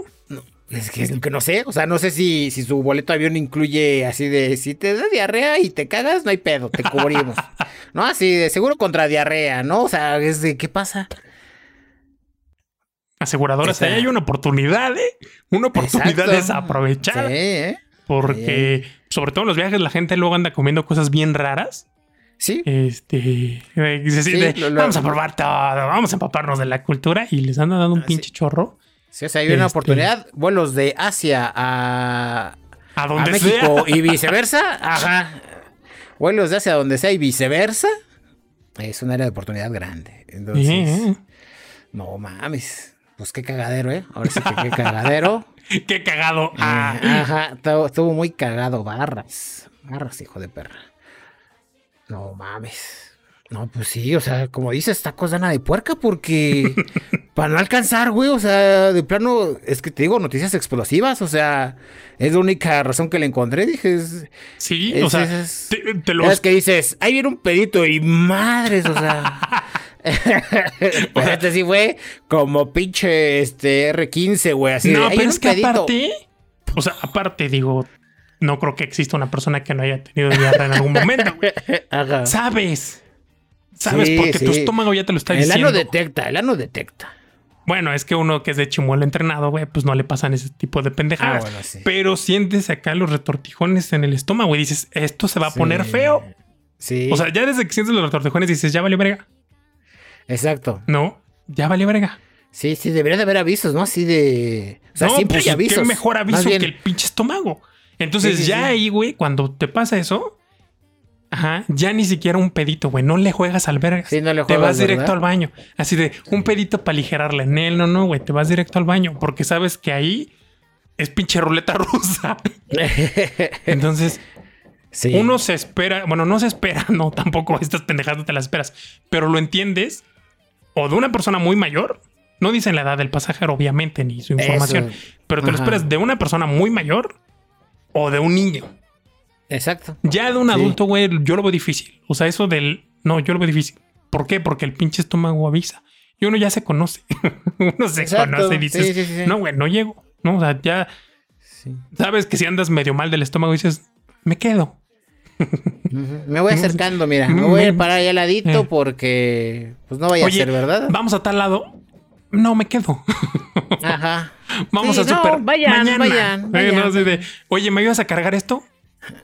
Es que es que no sé. O sea, no sé si, si su boleto de avión incluye así de si te da diarrea y te cagas, no hay pedo, te cubrimos. <laughs> no, así de seguro contra diarrea, ¿no? O sea, es de ¿qué pasa? Aseguradoras, ahí hay una oportunidad, ¿eh? Una oportunidad Exacto. desaprovechada. Sí, ¿eh? Porque, sobre todo en los viajes, la gente luego anda comiendo cosas bien raras. Sí. Este, Sí, de, lo- lo- vamos a probar todo, vamos a empaparnos de la cultura y les anda dando un Ah, pinche sí. chorro. Sí, o sea, hay una Este- oportunidad. Vuelos de Asia a, A a donde México sea. <laughs> y viceversa. Ajá. Vuelos de Asia a donde sea y viceversa. Es un área de oportunidad grande. Entonces, Eh, no mames. Pues qué cagadero, ¿eh? Ahora sí que qué <laughs> cagadero. <laughs> Qué cagado. Ah, Ajá, estuvo, muy cagado. Barras. Barras, hijo de perra. No mames. No, pues sí, o sea, como dices, tacos de ana de puerca porque <laughs> para no alcanzar, güey. O sea, de plano, es que te digo, noticias explosivas. O sea, es la única razón que le encontré. Dije, es, Sí, es- o sea, es- te, te los- es que dices, ahí viene un pedito y madres, o sea. <laughs> <laughs> pues este sí fue como pinche este R15, güey. Así de, No, "Ahí pero es que pedito". aparte, o sea, aparte, digo, no creo que exista una persona que no haya tenido diarrea en algún momento, güey. <laughs> Sabes. Sabes, Sí, porque tu estómago ya te lo está El diciendo. ano detecta, el ano detecta. Bueno, es que uno que es de chimuelo entrenado, güey, pues no le pasan ese tipo de pendejadas. Ah, bueno, sí. Pero sientes acá los retortijones en el estómago y dices, esto se va a poner feo. Sí. O sea, ya desde que sientes los retortijones dices, ya valió verga. Exacto. No, ya valió verga. Sí, sí, debería de haber avisos, ¿no? Así de. O sea, no, siempre pues hay avisos. qué mejor aviso que el pinche estómago. Entonces, Sí, sí, ya sí. ahí, güey, cuando te pasa eso, ajá, ya ni siquiera un pedito, güey. No le juegas al verga. Sí, no le Te juegas, vas directo ¿verdad? al baño. Así de un pedito para aligerarle en él. No, no, güey. Te vas directo al baño porque sabes que ahí es pinche ruleta <laughs> rusa. <laughs> Entonces, sí. uno se espera, bueno, no se espera, <laughs> no, tampoco estas pendejadas no te las esperas, pero lo entiendes o de una persona muy mayor, no dicen la edad del pasajero, obviamente, ni su información, Eso. pero te lo esperas de una persona muy mayor o de un niño. Exacto. Ya de un adulto, güey, yo lo veo difícil. O sea, eso del, no, yo lo veo difícil. ¿Por qué? Porque el pinche estómago avisa. Y uno ya se conoce. <laughs> uno se Exacto. conoce y dices, Sí, sí, no, güey, no llego. No, o sea, ya sabes que si andas medio mal del estómago dices, me quedo. Me voy acercando, mira. Me voy a ir para allá al ladito Eh. porque pues no vaya Oye, a ser, ¿verdad? Vamos a tal lado. No, me quedo. Ajá. Vamos Sí, a no, super. vayan, mañana. vayan, Eh, vayan. no, así de, Oye, ¿me ibas a cargar esto?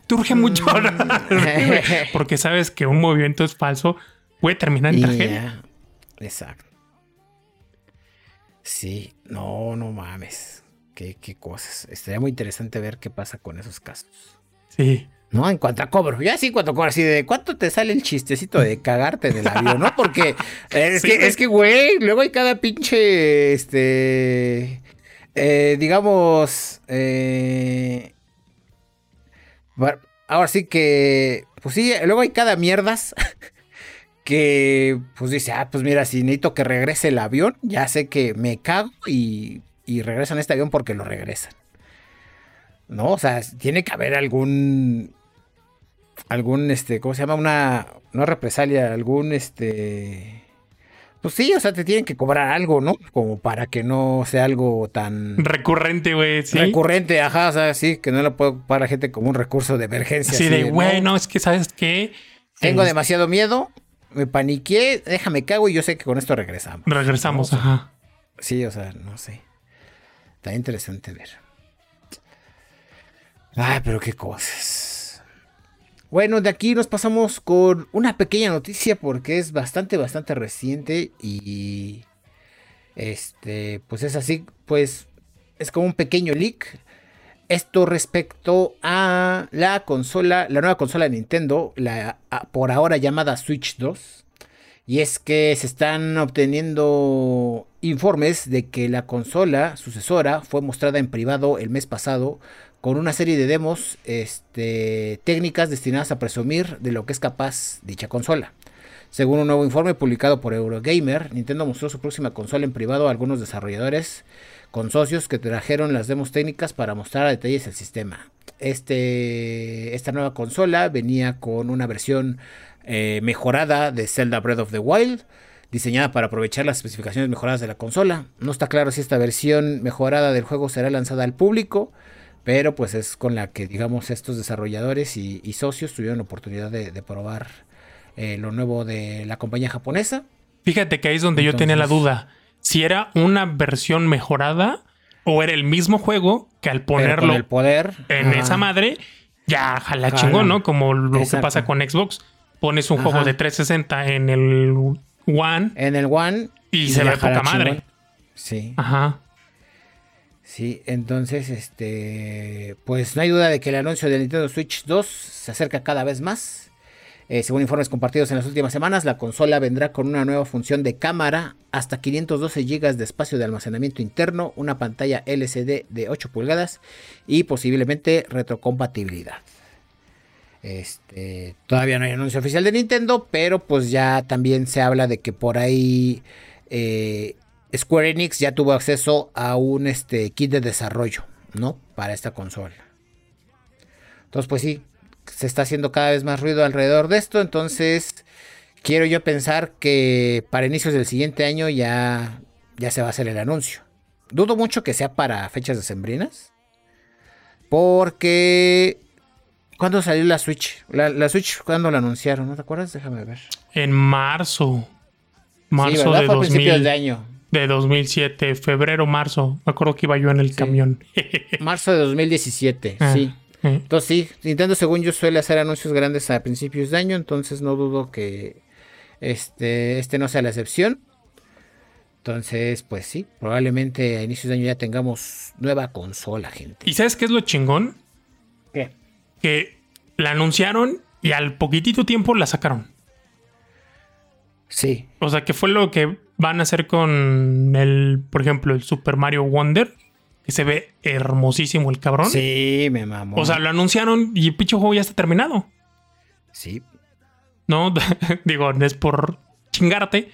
Te urge mucho. Mm. <laughs> Porque sabes que un movimiento es falso. Puede terminar en tragedia. Exacto. Sí, no, no mames. Qué, qué cosas. Estaría muy interesante ver qué pasa con esos casos. Sí. No, en cuanto a cobro. Ya sí, en cuanto a cobro. Así de cuánto te sale el chistecito de cagarte en el avión, ¿no? Porque es, Sí, que, güey. es que, güey, luego hay cada pinche. Este. eh, digamos. eh, ahora sí que. Pues sí, luego hay cada mierdas. <laughs> Que pues dice, ah, pues mira, si necesito que regrese el avión, ya sé que me cago y, y regresan este avión porque lo regresan. No, o sea, tiene que haber algún. Algún, este, ¿cómo se llama? Una. No represalia, algún, este. Pues sí, o sea, te tienen que cobrar algo, ¿no? Como para que no sea algo tan Recurrente, güey. Sí. recurrente, ajá, o sea, sí, que no lo puede ocupar la gente como un recurso de emergencia. Así así de, güey, no, no, es que sabes qué. Tengo Eh, demasiado miedo, me paniqué, déjame cago y yo sé que con esto regresamos. Regresamos, No, o sea, ajá. Sí, o sea, no sé. Está interesante ver. Ay, pero qué cosas. Bueno, de aquí nos pasamos con una pequeña noticia porque es bastante, bastante reciente y este, pues es así, pues es como un pequeño leak. Esto respecto a la consola, la nueva consola de Nintendo, la por ahora llamada Switch 2. Y es que se están obteniendo informes de que la consola sucesora fue mostrada en privado el mes pasado con una serie de demos este, técnicas destinadas a presumir de lo que es capaz dicha consola. Según un nuevo informe publicado por Eurogamer, Nintendo mostró su próxima consola en privado a algunos desarrolladores con socios que trajeron las demos técnicas para mostrar a detalles el sistema. Este, esta nueva consola venía con una versión eh, mejorada de Zelda Breath of the Wild, diseñada para aprovechar las especificaciones mejoradas de la consola. No está claro si esta versión mejorada del juego será lanzada al público, pero pues es con la que digamos estos desarrolladores y, y socios tuvieron la oportunidad de, de probar eh, lo nuevo de la compañía japonesa. Fíjate que ahí es donde yo tenía la duda. Si era una versión mejorada o era el mismo juego que al ponerlo el poder en ajá, esa madre, ya jala Jala. chingón, ¿no? Como lo Exacto. que pasa con Xbox. Pones un Ajá. juego de 360 en el One en el One y se ve poca madre. Sí. Ajá. Sí, entonces, este, pues no hay duda de que el anuncio del Nintendo Switch 2 se acerca cada vez más. Eh, según informes compartidos en las últimas semanas, la consola vendrá con una nueva función de cámara, hasta 512 GB de espacio de almacenamiento interno, una pantalla LCD de 8 pulgadas y posiblemente retrocompatibilidad. Este, todavía no hay anuncio oficial de Nintendo, pero pues ya también se habla de que por ahí eh, Square Enix ya tuvo acceso a un este, kit de desarrollo, ¿no? Para esta consola. Entonces, pues sí, se está haciendo cada vez más ruido alrededor de esto. Entonces, quiero yo pensar que para inicios del siguiente año ya, ya se va a hacer el anuncio. Dudo mucho que sea para fechas decembrinas. Porque. ¿Cuándo salió la Switch? La, Switch, ¿cuándo la anunciaron? ¿No te acuerdas? Déjame ver. En marzo. Marzo de 2000, de año. De 2007, febrero, marzo. Me acuerdo que iba yo en el camión. <laughs> marzo de 2017, ah, sí. Entonces sí, Nintendo según yo suele hacer anuncios grandes a principios de año, entonces no dudo que este, este no sea la excepción. Entonces, pues sí, probablemente a inicios de año ya tengamos nueva consola, gente. ¿Y sabes qué es lo chingón? ¿Qué? Que la anunciaron y al poquitito tiempo la sacaron. Sí. O sea, que fue lo que van a hacer con el, por ejemplo, el Super Mario Wonder, que se ve hermosísimo el cabrón. Sí, me mamó. O sea, lo anunciaron y el pinche juego ya está terminado. Sí. No, <laughs> digo, no es por chingarte,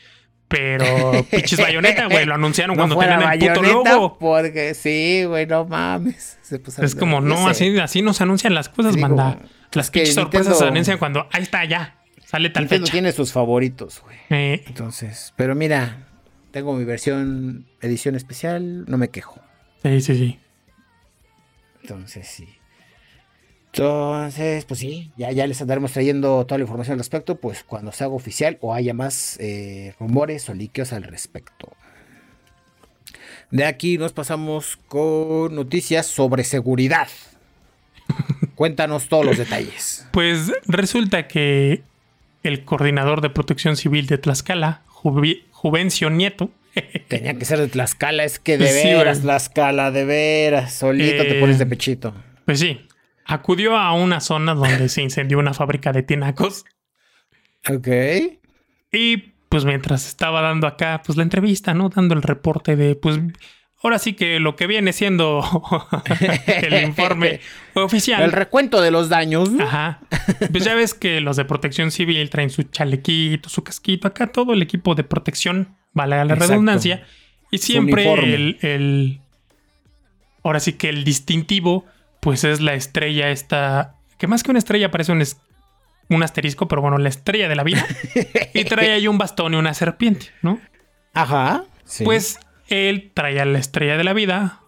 pero <laughs> pinches bayoneta, güey, lo anunciaron cuando tenían el puto logo. Porque sí, güey, no mames. <laughs> es como, no, así, así no se anuncian las cosas, manda. las pinches sorpresas se anuncian cuando ahí está, ya. Sale tal Nintendo tiene sus favoritos, güey. Eh. Entonces, pero mira, tengo mi versión edición especial, no me quejo. Sí, sí, sí. Entonces, sí. Entonces, pues sí, ya, ya les andaremos trayendo toda la información al respecto, pues cuando se haga oficial o haya más eh, rumores o liquios al respecto. De aquí nos pasamos con noticias sobre seguridad. <laughs> Cuéntanos todos los detalles. Pues resulta que el coordinador de protección civil de Tlaxcala, Juvencio Nieto, <laughs> Tenía que ser de Tlaxcala, es que de veras, Tlaxcala, de veras, solito te pones de eh, pechito. Pues sí, acudió a una zona donde se incendió una fábrica de tinacos. Ok. Y pues mientras estaba dando acá, pues la entrevista, ¿no? Dando el reporte de, pues, ahora sí que lo que viene siendo <laughs> el informe oficial. El recuento de los daños. Ajá. Pues ya ves que los de protección civil traen su chalequito, su casquito, acá todo el equipo de protección, vale la redundancia. Y siempre el, el, ahora sí que el distintivo pues es la estrella esta, que más que una estrella parece un, un asterisco, pero bueno, la estrella de la vida. <laughs> y trae ahí un bastón y una serpiente, ¿no? Ajá. Pues él traía la estrella de la vida,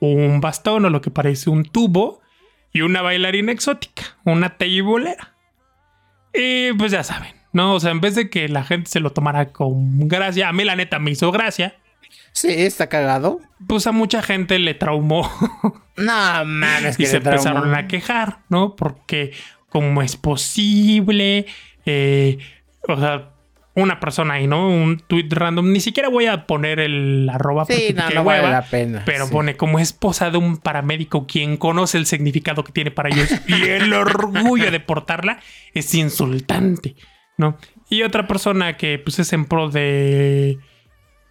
un bastón o lo que parece un tubo y una bailarina exótica, una teibolera. Y pues ya saben, ¿no? O sea, en vez de que la gente se lo tomara con gracia, a mí la neta me hizo gracia. Sí, está cagado. Pues a mucha gente le traumó. <laughs> No mames, que Y se empezaron a quejar, ¿no? Porque, ¿cómo es posible? Eh, o sea, una persona ahí, ¿no? Un tweet random. Ni siquiera voy a poner el arroba. Sí, no, no vale la pena. Pero pone como esposa de un paramédico quien conoce el significado que tiene para ellos y <laughs> el orgullo de portarla es insultante, ¿no? Y otra persona que pues es en pro de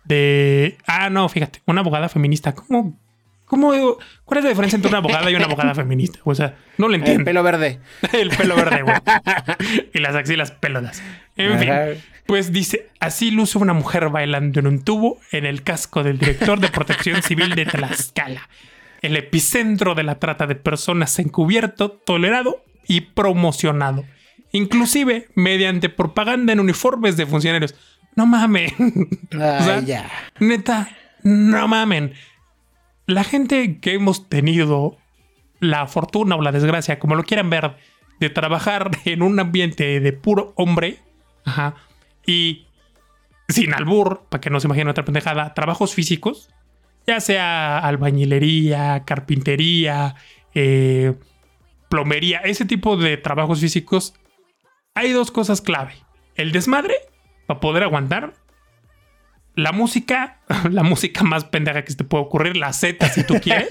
de... Ah, no, fíjate, una abogada feminista. ¿Cómo? ¿Cómo? ¿Cuál es la diferencia entre una abogada y una abogada <laughs> feminista? O sea, no lo entiendo. El pelo verde. <laughs> El pelo verde, güey. <laughs> y las axilas peludas. En fin, pues dice, así luce una mujer bailando en un tubo en el casco del director de protección civil de Tlaxcala. El epicentro de la trata de personas encubierto, tolerado y promocionado. Inclusive mediante propaganda en uniformes de funcionarios no mamen. ya. Neta, no mamen. La gente que hemos tenido la fortuna o la desgracia, como lo quieran ver, de trabajar <laughs> en un ambiente de puro hombre, ajá, y sin albur, para que no se imaginen otra pendejada, trabajos físicos, ya sea albañilería, carpintería, eh, plomería, ese tipo de trabajos físicos, hay dos cosas clave. El desmadre para poder aguantar. La música, <laughs> la música más pendeja que se te puede ocurrir, la Z si tú quieres.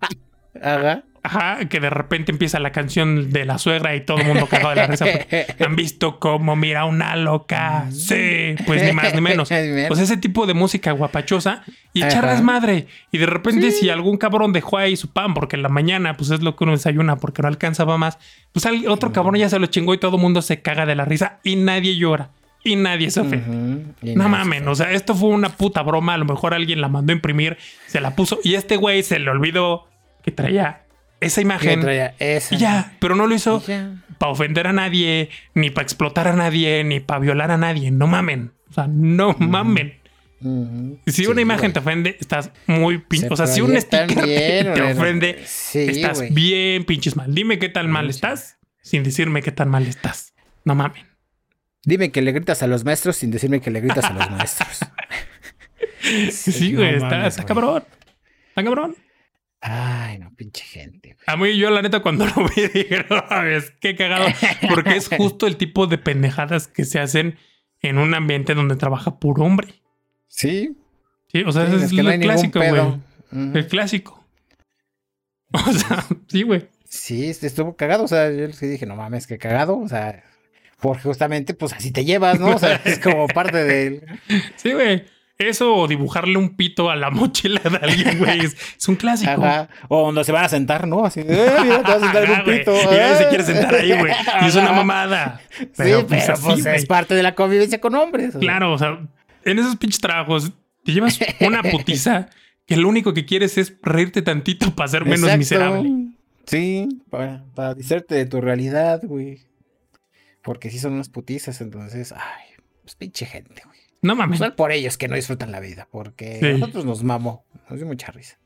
<laughs> Ajá. Ajá, que de repente empieza la canción de la suegra y todo el mundo cagado de la risa. <laughs> Han visto cómo mira una loca. Sí, pues ni más ni menos. Pues ese tipo de música guapachosa y echar madre. Y de repente, si algún cabrón dejó ahí su pan, porque en la mañana, pues es lo que uno desayuna porque no alcanzaba más, pues otro cabrón ya se lo chingó y todo el mundo se caga de la risa y nadie llora. Y nadie se ofende. no mames, o sea, esto fue una puta broma. A lo mejor alguien la mandó a imprimir, se la puso y este güey se le olvidó que traía esa imagen. Traía esa. Y ya, pero no lo hizo para ofender a nadie, ni para explotar a nadie, ni para violar a nadie. No mamen. O sea, no mamen. Si una imagen te ofende, estás muy pinche. O sea, si un sticker te, ofende, estás bien pinches mal. Dime qué tan mal estás sin decirme qué tan mal estás. No mamen. Dime que le gritas a los maestros sin decirme que le gritas a los maestros. <laughs> sí, güey, está, cabrón. Está cabrón. Ay, no, pinche gente. A mí yo la neta cuando <laughs> lo vi dije, no, es qué cagado, porque es <laughs> justo el tipo de pendejadas que se hacen en un ambiente donde trabaja puro hombre. Sí. Sí, o sea, es, el clásico, güey. El clásico. O sea, sí, güey. Sí, estuvo cagado. O sea, yo les dije, no mames, qué cagado. O sea, porque justamente, pues así te llevas, ¿no? O sea, <laughs> es como parte del. Sí, güey. Eso o dibujarle un pito a la <laughs> mochila de alguien, güey, es, un clásico. Ajá. O donde se van a sentar, ¿no? Así, eh, mira, te vas a sentar en un pito. Y nadie se quiere sentar ahí, güey. Y es una mamada. Pero, sí, pues, pero pues, es parte de la convivencia con hombres. Claro, o sea, en esos pinches trabajos te llevas una putiza que lo único que quieres es reírte tantito para ser menos miserable. Sí, para, para de tu realidad, güey. Porque sí son unas putizas, entonces, ay, pues pinche gente, güey. No mames. Pues por ellos que no disfrutan la vida, porque nosotros nos mamo, nos dio mucha risa.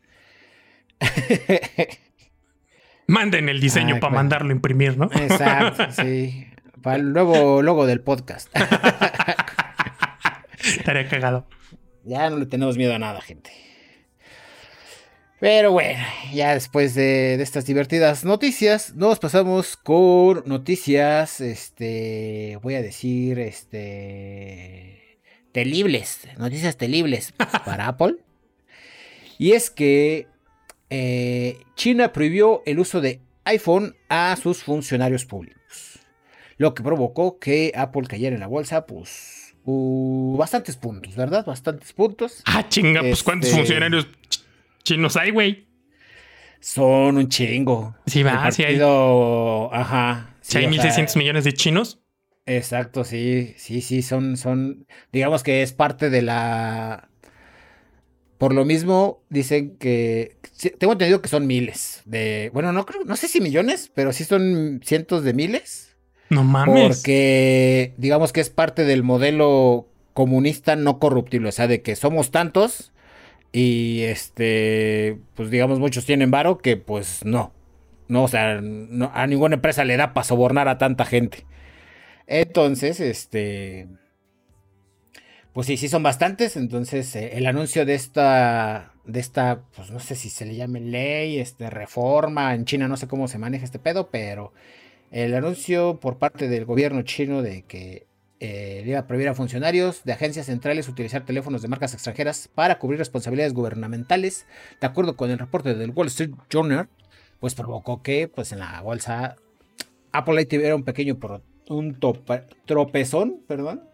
<laughs> Manden el diseño para mandarlo a imprimir, ¿no? Exacto, sí. Para el nuevo logo del podcast. <laughs> Estaría cagado. Ya no le tenemos miedo a nada, gente. Pero bueno, ya después de, estas divertidas noticias, nos pasamos con noticias, este, voy a decir, este, telibles, noticias telibles <laughs> para Apple. Y es que eh, China prohibió el uso de iPhone a sus funcionarios públicos, lo que provocó que Apple cayera en la bolsa, pues Uh, bastantes puntos, ¿verdad? Bastantes puntos. Ah, chinga, pues ¿cuántos este, funcionarios chinos hay, güey? Son un chingo. Sí, va, sí hay. Ajá. Sí, hay 1.600 millones de chinos. Exacto, sí, sí, sí, son, son, digamos que es parte de la... Por lo mismo, dicen que, tengo entendido que son miles de, bueno, no creo, no sé si millones, pero sí son cientos de miles no mames. Porque digamos que es parte del modelo comunista no corruptible, o sea, de que somos tantos y este, pues digamos muchos tienen varo que pues no, no, o sea, a ninguna empresa le da para sobornar a tanta gente. Entonces, este, pues sí, sí son bastantes, entonces eh, el anuncio de esta, de esta, pues no sé si se le llame ley, este, reforma, en China no sé cómo se maneja este pedo, pero el anuncio por parte del gobierno chino de que eh, a prohibir a funcionarios de agencias centrales utilizar teléfonos de marcas extranjeras para cubrir responsabilidades gubernamentales, de acuerdo con el reporte del Wall Street Journal, pues provocó que pues en la bolsa Apple tuviera un pequeño un tropezón, perdón.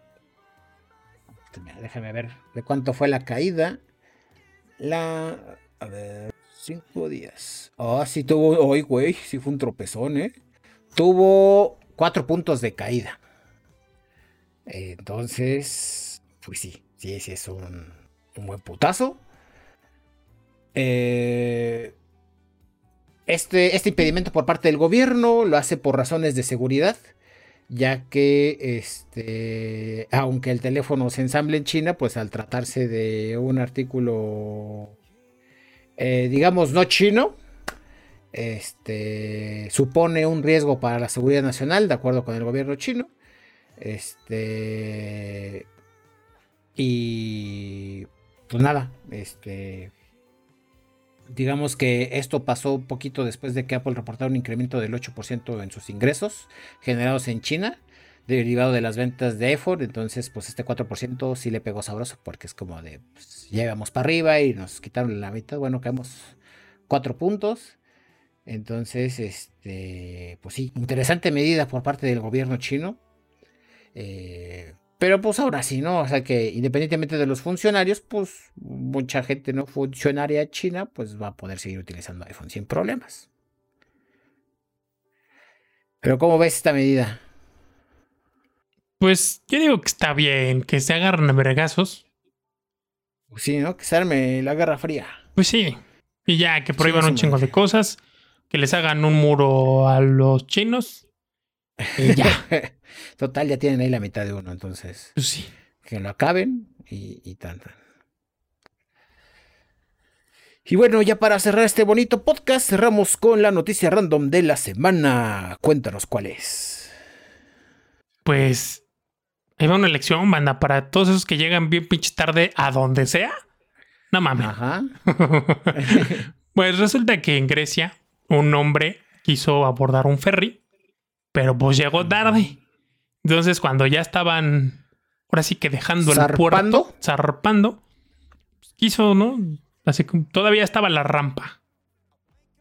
Déjame ver de cuánto fue la caída. La a ver, cinco días. Ah, sí tuvo hoy, güey, sí fue un tropezón, ¿eh? tuvo cuatro puntos de caída. Entonces, pues sí, sí, sí es un, buen putazo. Eh, este, este impedimento por parte del gobierno lo hace por razones de seguridad, ya que este, aunque el teléfono se ensamble en China, pues al tratarse de un artículo, eh, digamos, no chino, este, supone un riesgo para la seguridad nacional, de acuerdo con el gobierno chino. Este, y pues nada, este, digamos que esto pasó un poquito después de que Apple reportara un incremento del 8% en sus ingresos generados en China, derivado de las ventas de iPhone. Entonces, pues este 4% sí le pegó sabroso, porque es como de, pues, ya para arriba y nos quitaron la mitad. Bueno, quedamos 4 puntos. Entonces, este, pues sí, interesante medida por parte del gobierno chino. Eh, pero pues ahora sí, ¿no? O sea que independientemente de los funcionarios, pues mucha gente no funcionaria china, pues va a poder seguir utilizando iPhone sin problemas. Pero ¿cómo ves esta medida? Pues yo digo que está bien, que se agarren a vergazos. Pues sí, ¿no? Que se arme la guerra fría. Pues sí. Y ya, que prohíban su un chingo de cosas. Que les hagan un muro a los chinos. Y ya. <laughs> Total, ya tienen ahí la mitad de uno, entonces. Pues sí. Que lo acaben y, y tan, tan. Y bueno, ya para cerrar este bonito podcast, cerramos con la noticia random de la semana. Cuéntanos cuál es. Pues. Ahí va una elección, banda, para todos esos que llegan bien pinche tarde a donde sea. No mames. Ajá. <laughs> Pues resulta que en Grecia un hombre quiso abordar un ferry, pero pues llegó tarde. Entonces cuando ya estaban, ahora sí que dejando el ¿Zarpando? puerto, zarpando, pues, quiso, ¿no? Así que todavía estaba la rampa.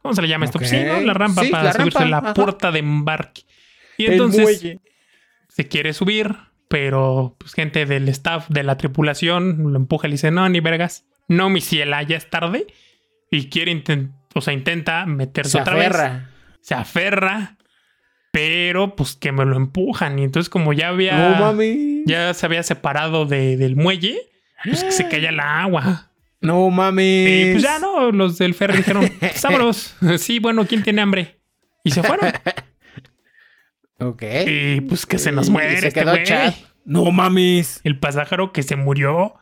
¿Cómo se le llama esto? Pues sí, ¿no? La rampa Sí, para la subirse rampa, a la ajá. puerta de embarque. Y El entonces muelle. se quiere subir, pero pues gente del staff de la tripulación lo empuja y le dice, no, ni vergas, no, mi ciela, ya es tarde. Y quiere, o sea, intenta meterse Se otra vez. aferra. Se aferra, pero pues que me lo empujan. Y entonces como ya había, No mami. ya se había separado de- del muelle, pues que se caía la agua. No mami. Y pues ya no, los del ferry dijeron, sábaros, <laughs> sí, bueno, ¿quién tiene hambre? Y se fueron. Ok. Y pues que se nos Y muere se este quedó. No mames. el pasajero que se murió.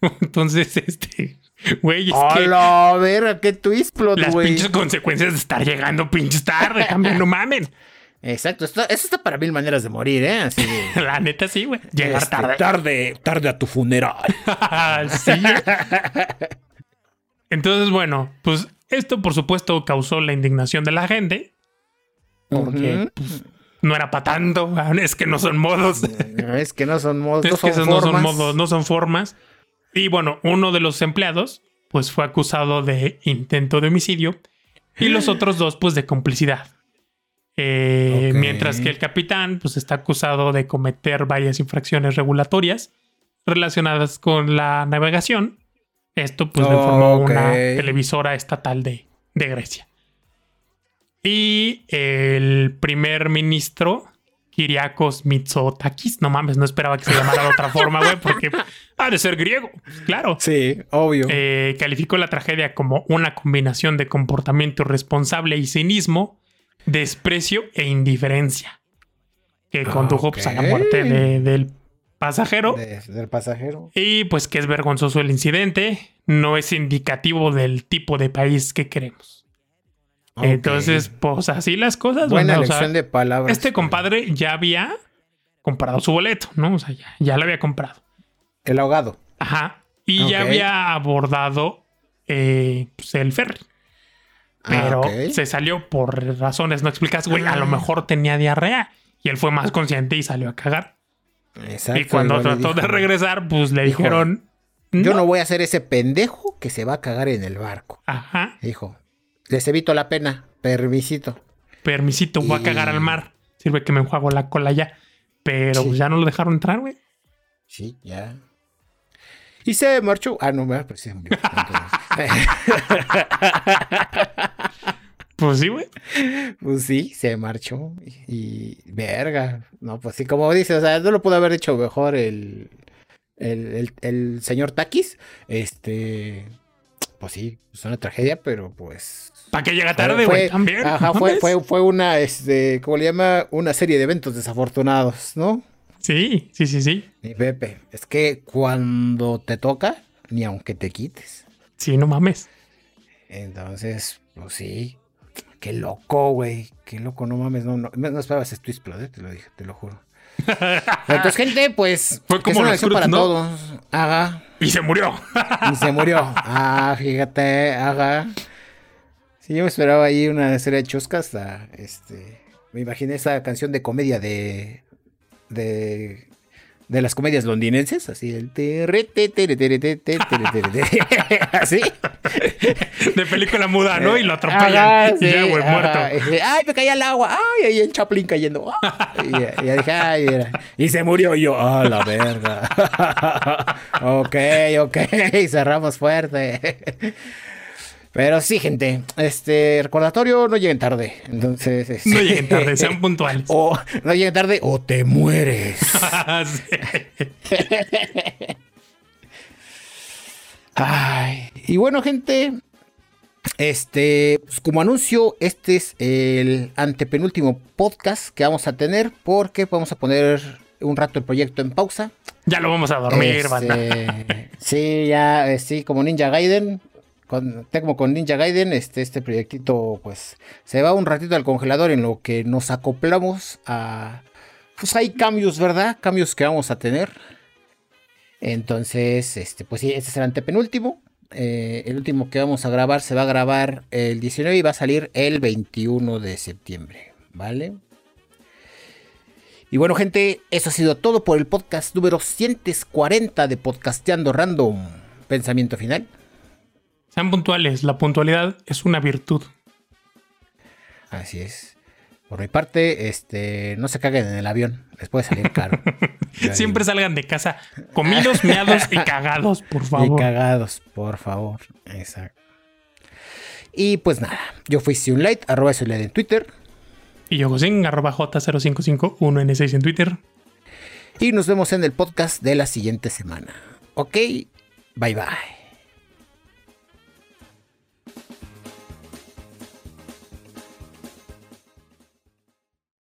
<laughs> Entonces, este, güey, es que Hola, ver, qué twist plot, las pinches consecuencias de estar llegando pinches tarde, también no mamen. Exacto, esto- eso está para mil maneras de morir, ¿eh? Así de. <laughs> La neta sí, güey. Llegar este, tarde. Tarde, tarde a tu funeral. <laughs> sí. Entonces, bueno, pues esto por supuesto causó la indignación de la gente. Porque pues, no era para tanto. Es que no son modos. Es que no son modos, Es no que esos no son modos, no son formas. Y bueno, uno de los empleados, pues fue acusado de intento de homicidio y los otros dos, pues de complicidad. Eh. Mientras que el capitán, pues está acusado de cometer varias infracciones regulatorias relacionadas con la navegación. Esto, pues, lo informó Ok. una televisora estatal de, de Grecia. Y el primer ministro, Kyriakos Mitsotakis, no mames, no esperaba que se llamara de otra forma, güey, porque <laughs> ha de ser griego, pues, claro. Sí, obvio. Eh, calificó la tragedia como una combinación de comportamiento irresponsable y cinismo, desprecio e indiferencia, que condujo pues, a la muerte de- del pasajero. De- del pasajero. Y pues que es vergonzoso el incidente, no es indicativo del tipo de país que queremos. Entonces, pues así las cosas. buena banda, o sea, elección de palabras. este compadre ya había comprado su boleto, ¿no? O sea, ya, ya lo había comprado. El ahogado. Ajá. Y ya había abordado eh, pues, el ferry. Ah, Pero se salió por razones no explicadas. Güey, a lo Ah. mejor tenía diarrea. Y él fue más consciente y salió a cagar. Exacto, y cuando trató de regresar, pues le dijo, dijeron... Yo no voy a ser ese pendejo que se va a cagar en el barco. Ajá. Dijo. Les evito la pena. Permisito. Permisito, voy a cagar al mar. Sirve que me enjuago la cola ya. Pero Sí. ya no lo dejaron entrar, güey. Sí, ya. Y se marchó. Ah, no, me pues sí, murió. Pues sí, güey. pues sí, se marchó. Y, y- verga. No, pues sí, como dice, o sea, no lo pudo haber hecho mejor el, el, el- el señor Takis. Este. Pues sí, es una tragedia, pero pues. ¿Para qué llega tarde, güey? También. Ajá, ¿no fue, fue, fue una, este, ¿cómo le llama? Una serie de eventos desafortunados, ¿no? Sí, sí, sí, sí. Y Pepe, es que cuando te toca, ni aunque te quites. Sí, no mames. Entonces, pues sí. Qué loco, güey. Qué loco, no mames. No, no, no esperabas esto explodir, te lo dije, te lo juro. <laughs> Entonces, gente, pues. Fue es como una los lección para ¿no? todos. Haga. Y se murió. Y se murió. Ah, fíjate, haga. Sí, yo me esperaba ahí una serie de chuscas. Este. Me imaginé esa canción de comedia de. De. De las comedias londinenses, así el así. de película muda, ¿no? Y lo atropellan. Ajá, y ya, sí, güey, muerto. Ay, me caía al agua. Ay, ahí el Chaplin cayendo. Y, ya- y ya dije, ay, mira. Y se murió y yo. Ah, la verga. <laughs> ok, ok. <laughs> Cerramos fuerte. Pero sí, gente, este recordatorio, no lleguen tarde. Entonces, este, No lleguen tarde, <laughs> sean puntuales. o no lleguen tarde o te mueres. <laughs> Ay, y bueno, gente, este, pues como anuncio, este es el antepenúltimo podcast que vamos a tener porque vamos a poner un rato el proyecto en pausa. Ya lo vamos a dormir, Este, banda. sí, ya, eh, sí, como Ninja Gaiden. Con, como con Ninja Gaiden, este, este proyectito, pues, se va un ratito al congelador en lo que nos acoplamos a. Pues hay cambios, ¿verdad? Cambios que vamos a tener. Entonces, este, pues sí, este es el antepenúltimo. Eh, el último que vamos a grabar se va a grabar el 19 y va a salir el 21 de septiembre, ¿vale? Y bueno, gente, eso ha sido todo por el podcast número 140 de Podcasteando Random. Pensamiento final. Sean puntuales. La puntualidad es una virtud. Así es. Por mi parte, este, no se caguen en el avión. Les puede salir caro. <laughs> Siempre salgan de casa comidos, meados y <laughs> cagados, por Y favor. cagados, por favor. Exacto. Y pues nada, yo fui Sunlight, arroba Sunlight en Twitter. Y yo, Josín, arroba J0551N6 en Twitter. Y nos vemos en el podcast de la siguiente semana. Ok, bye bye.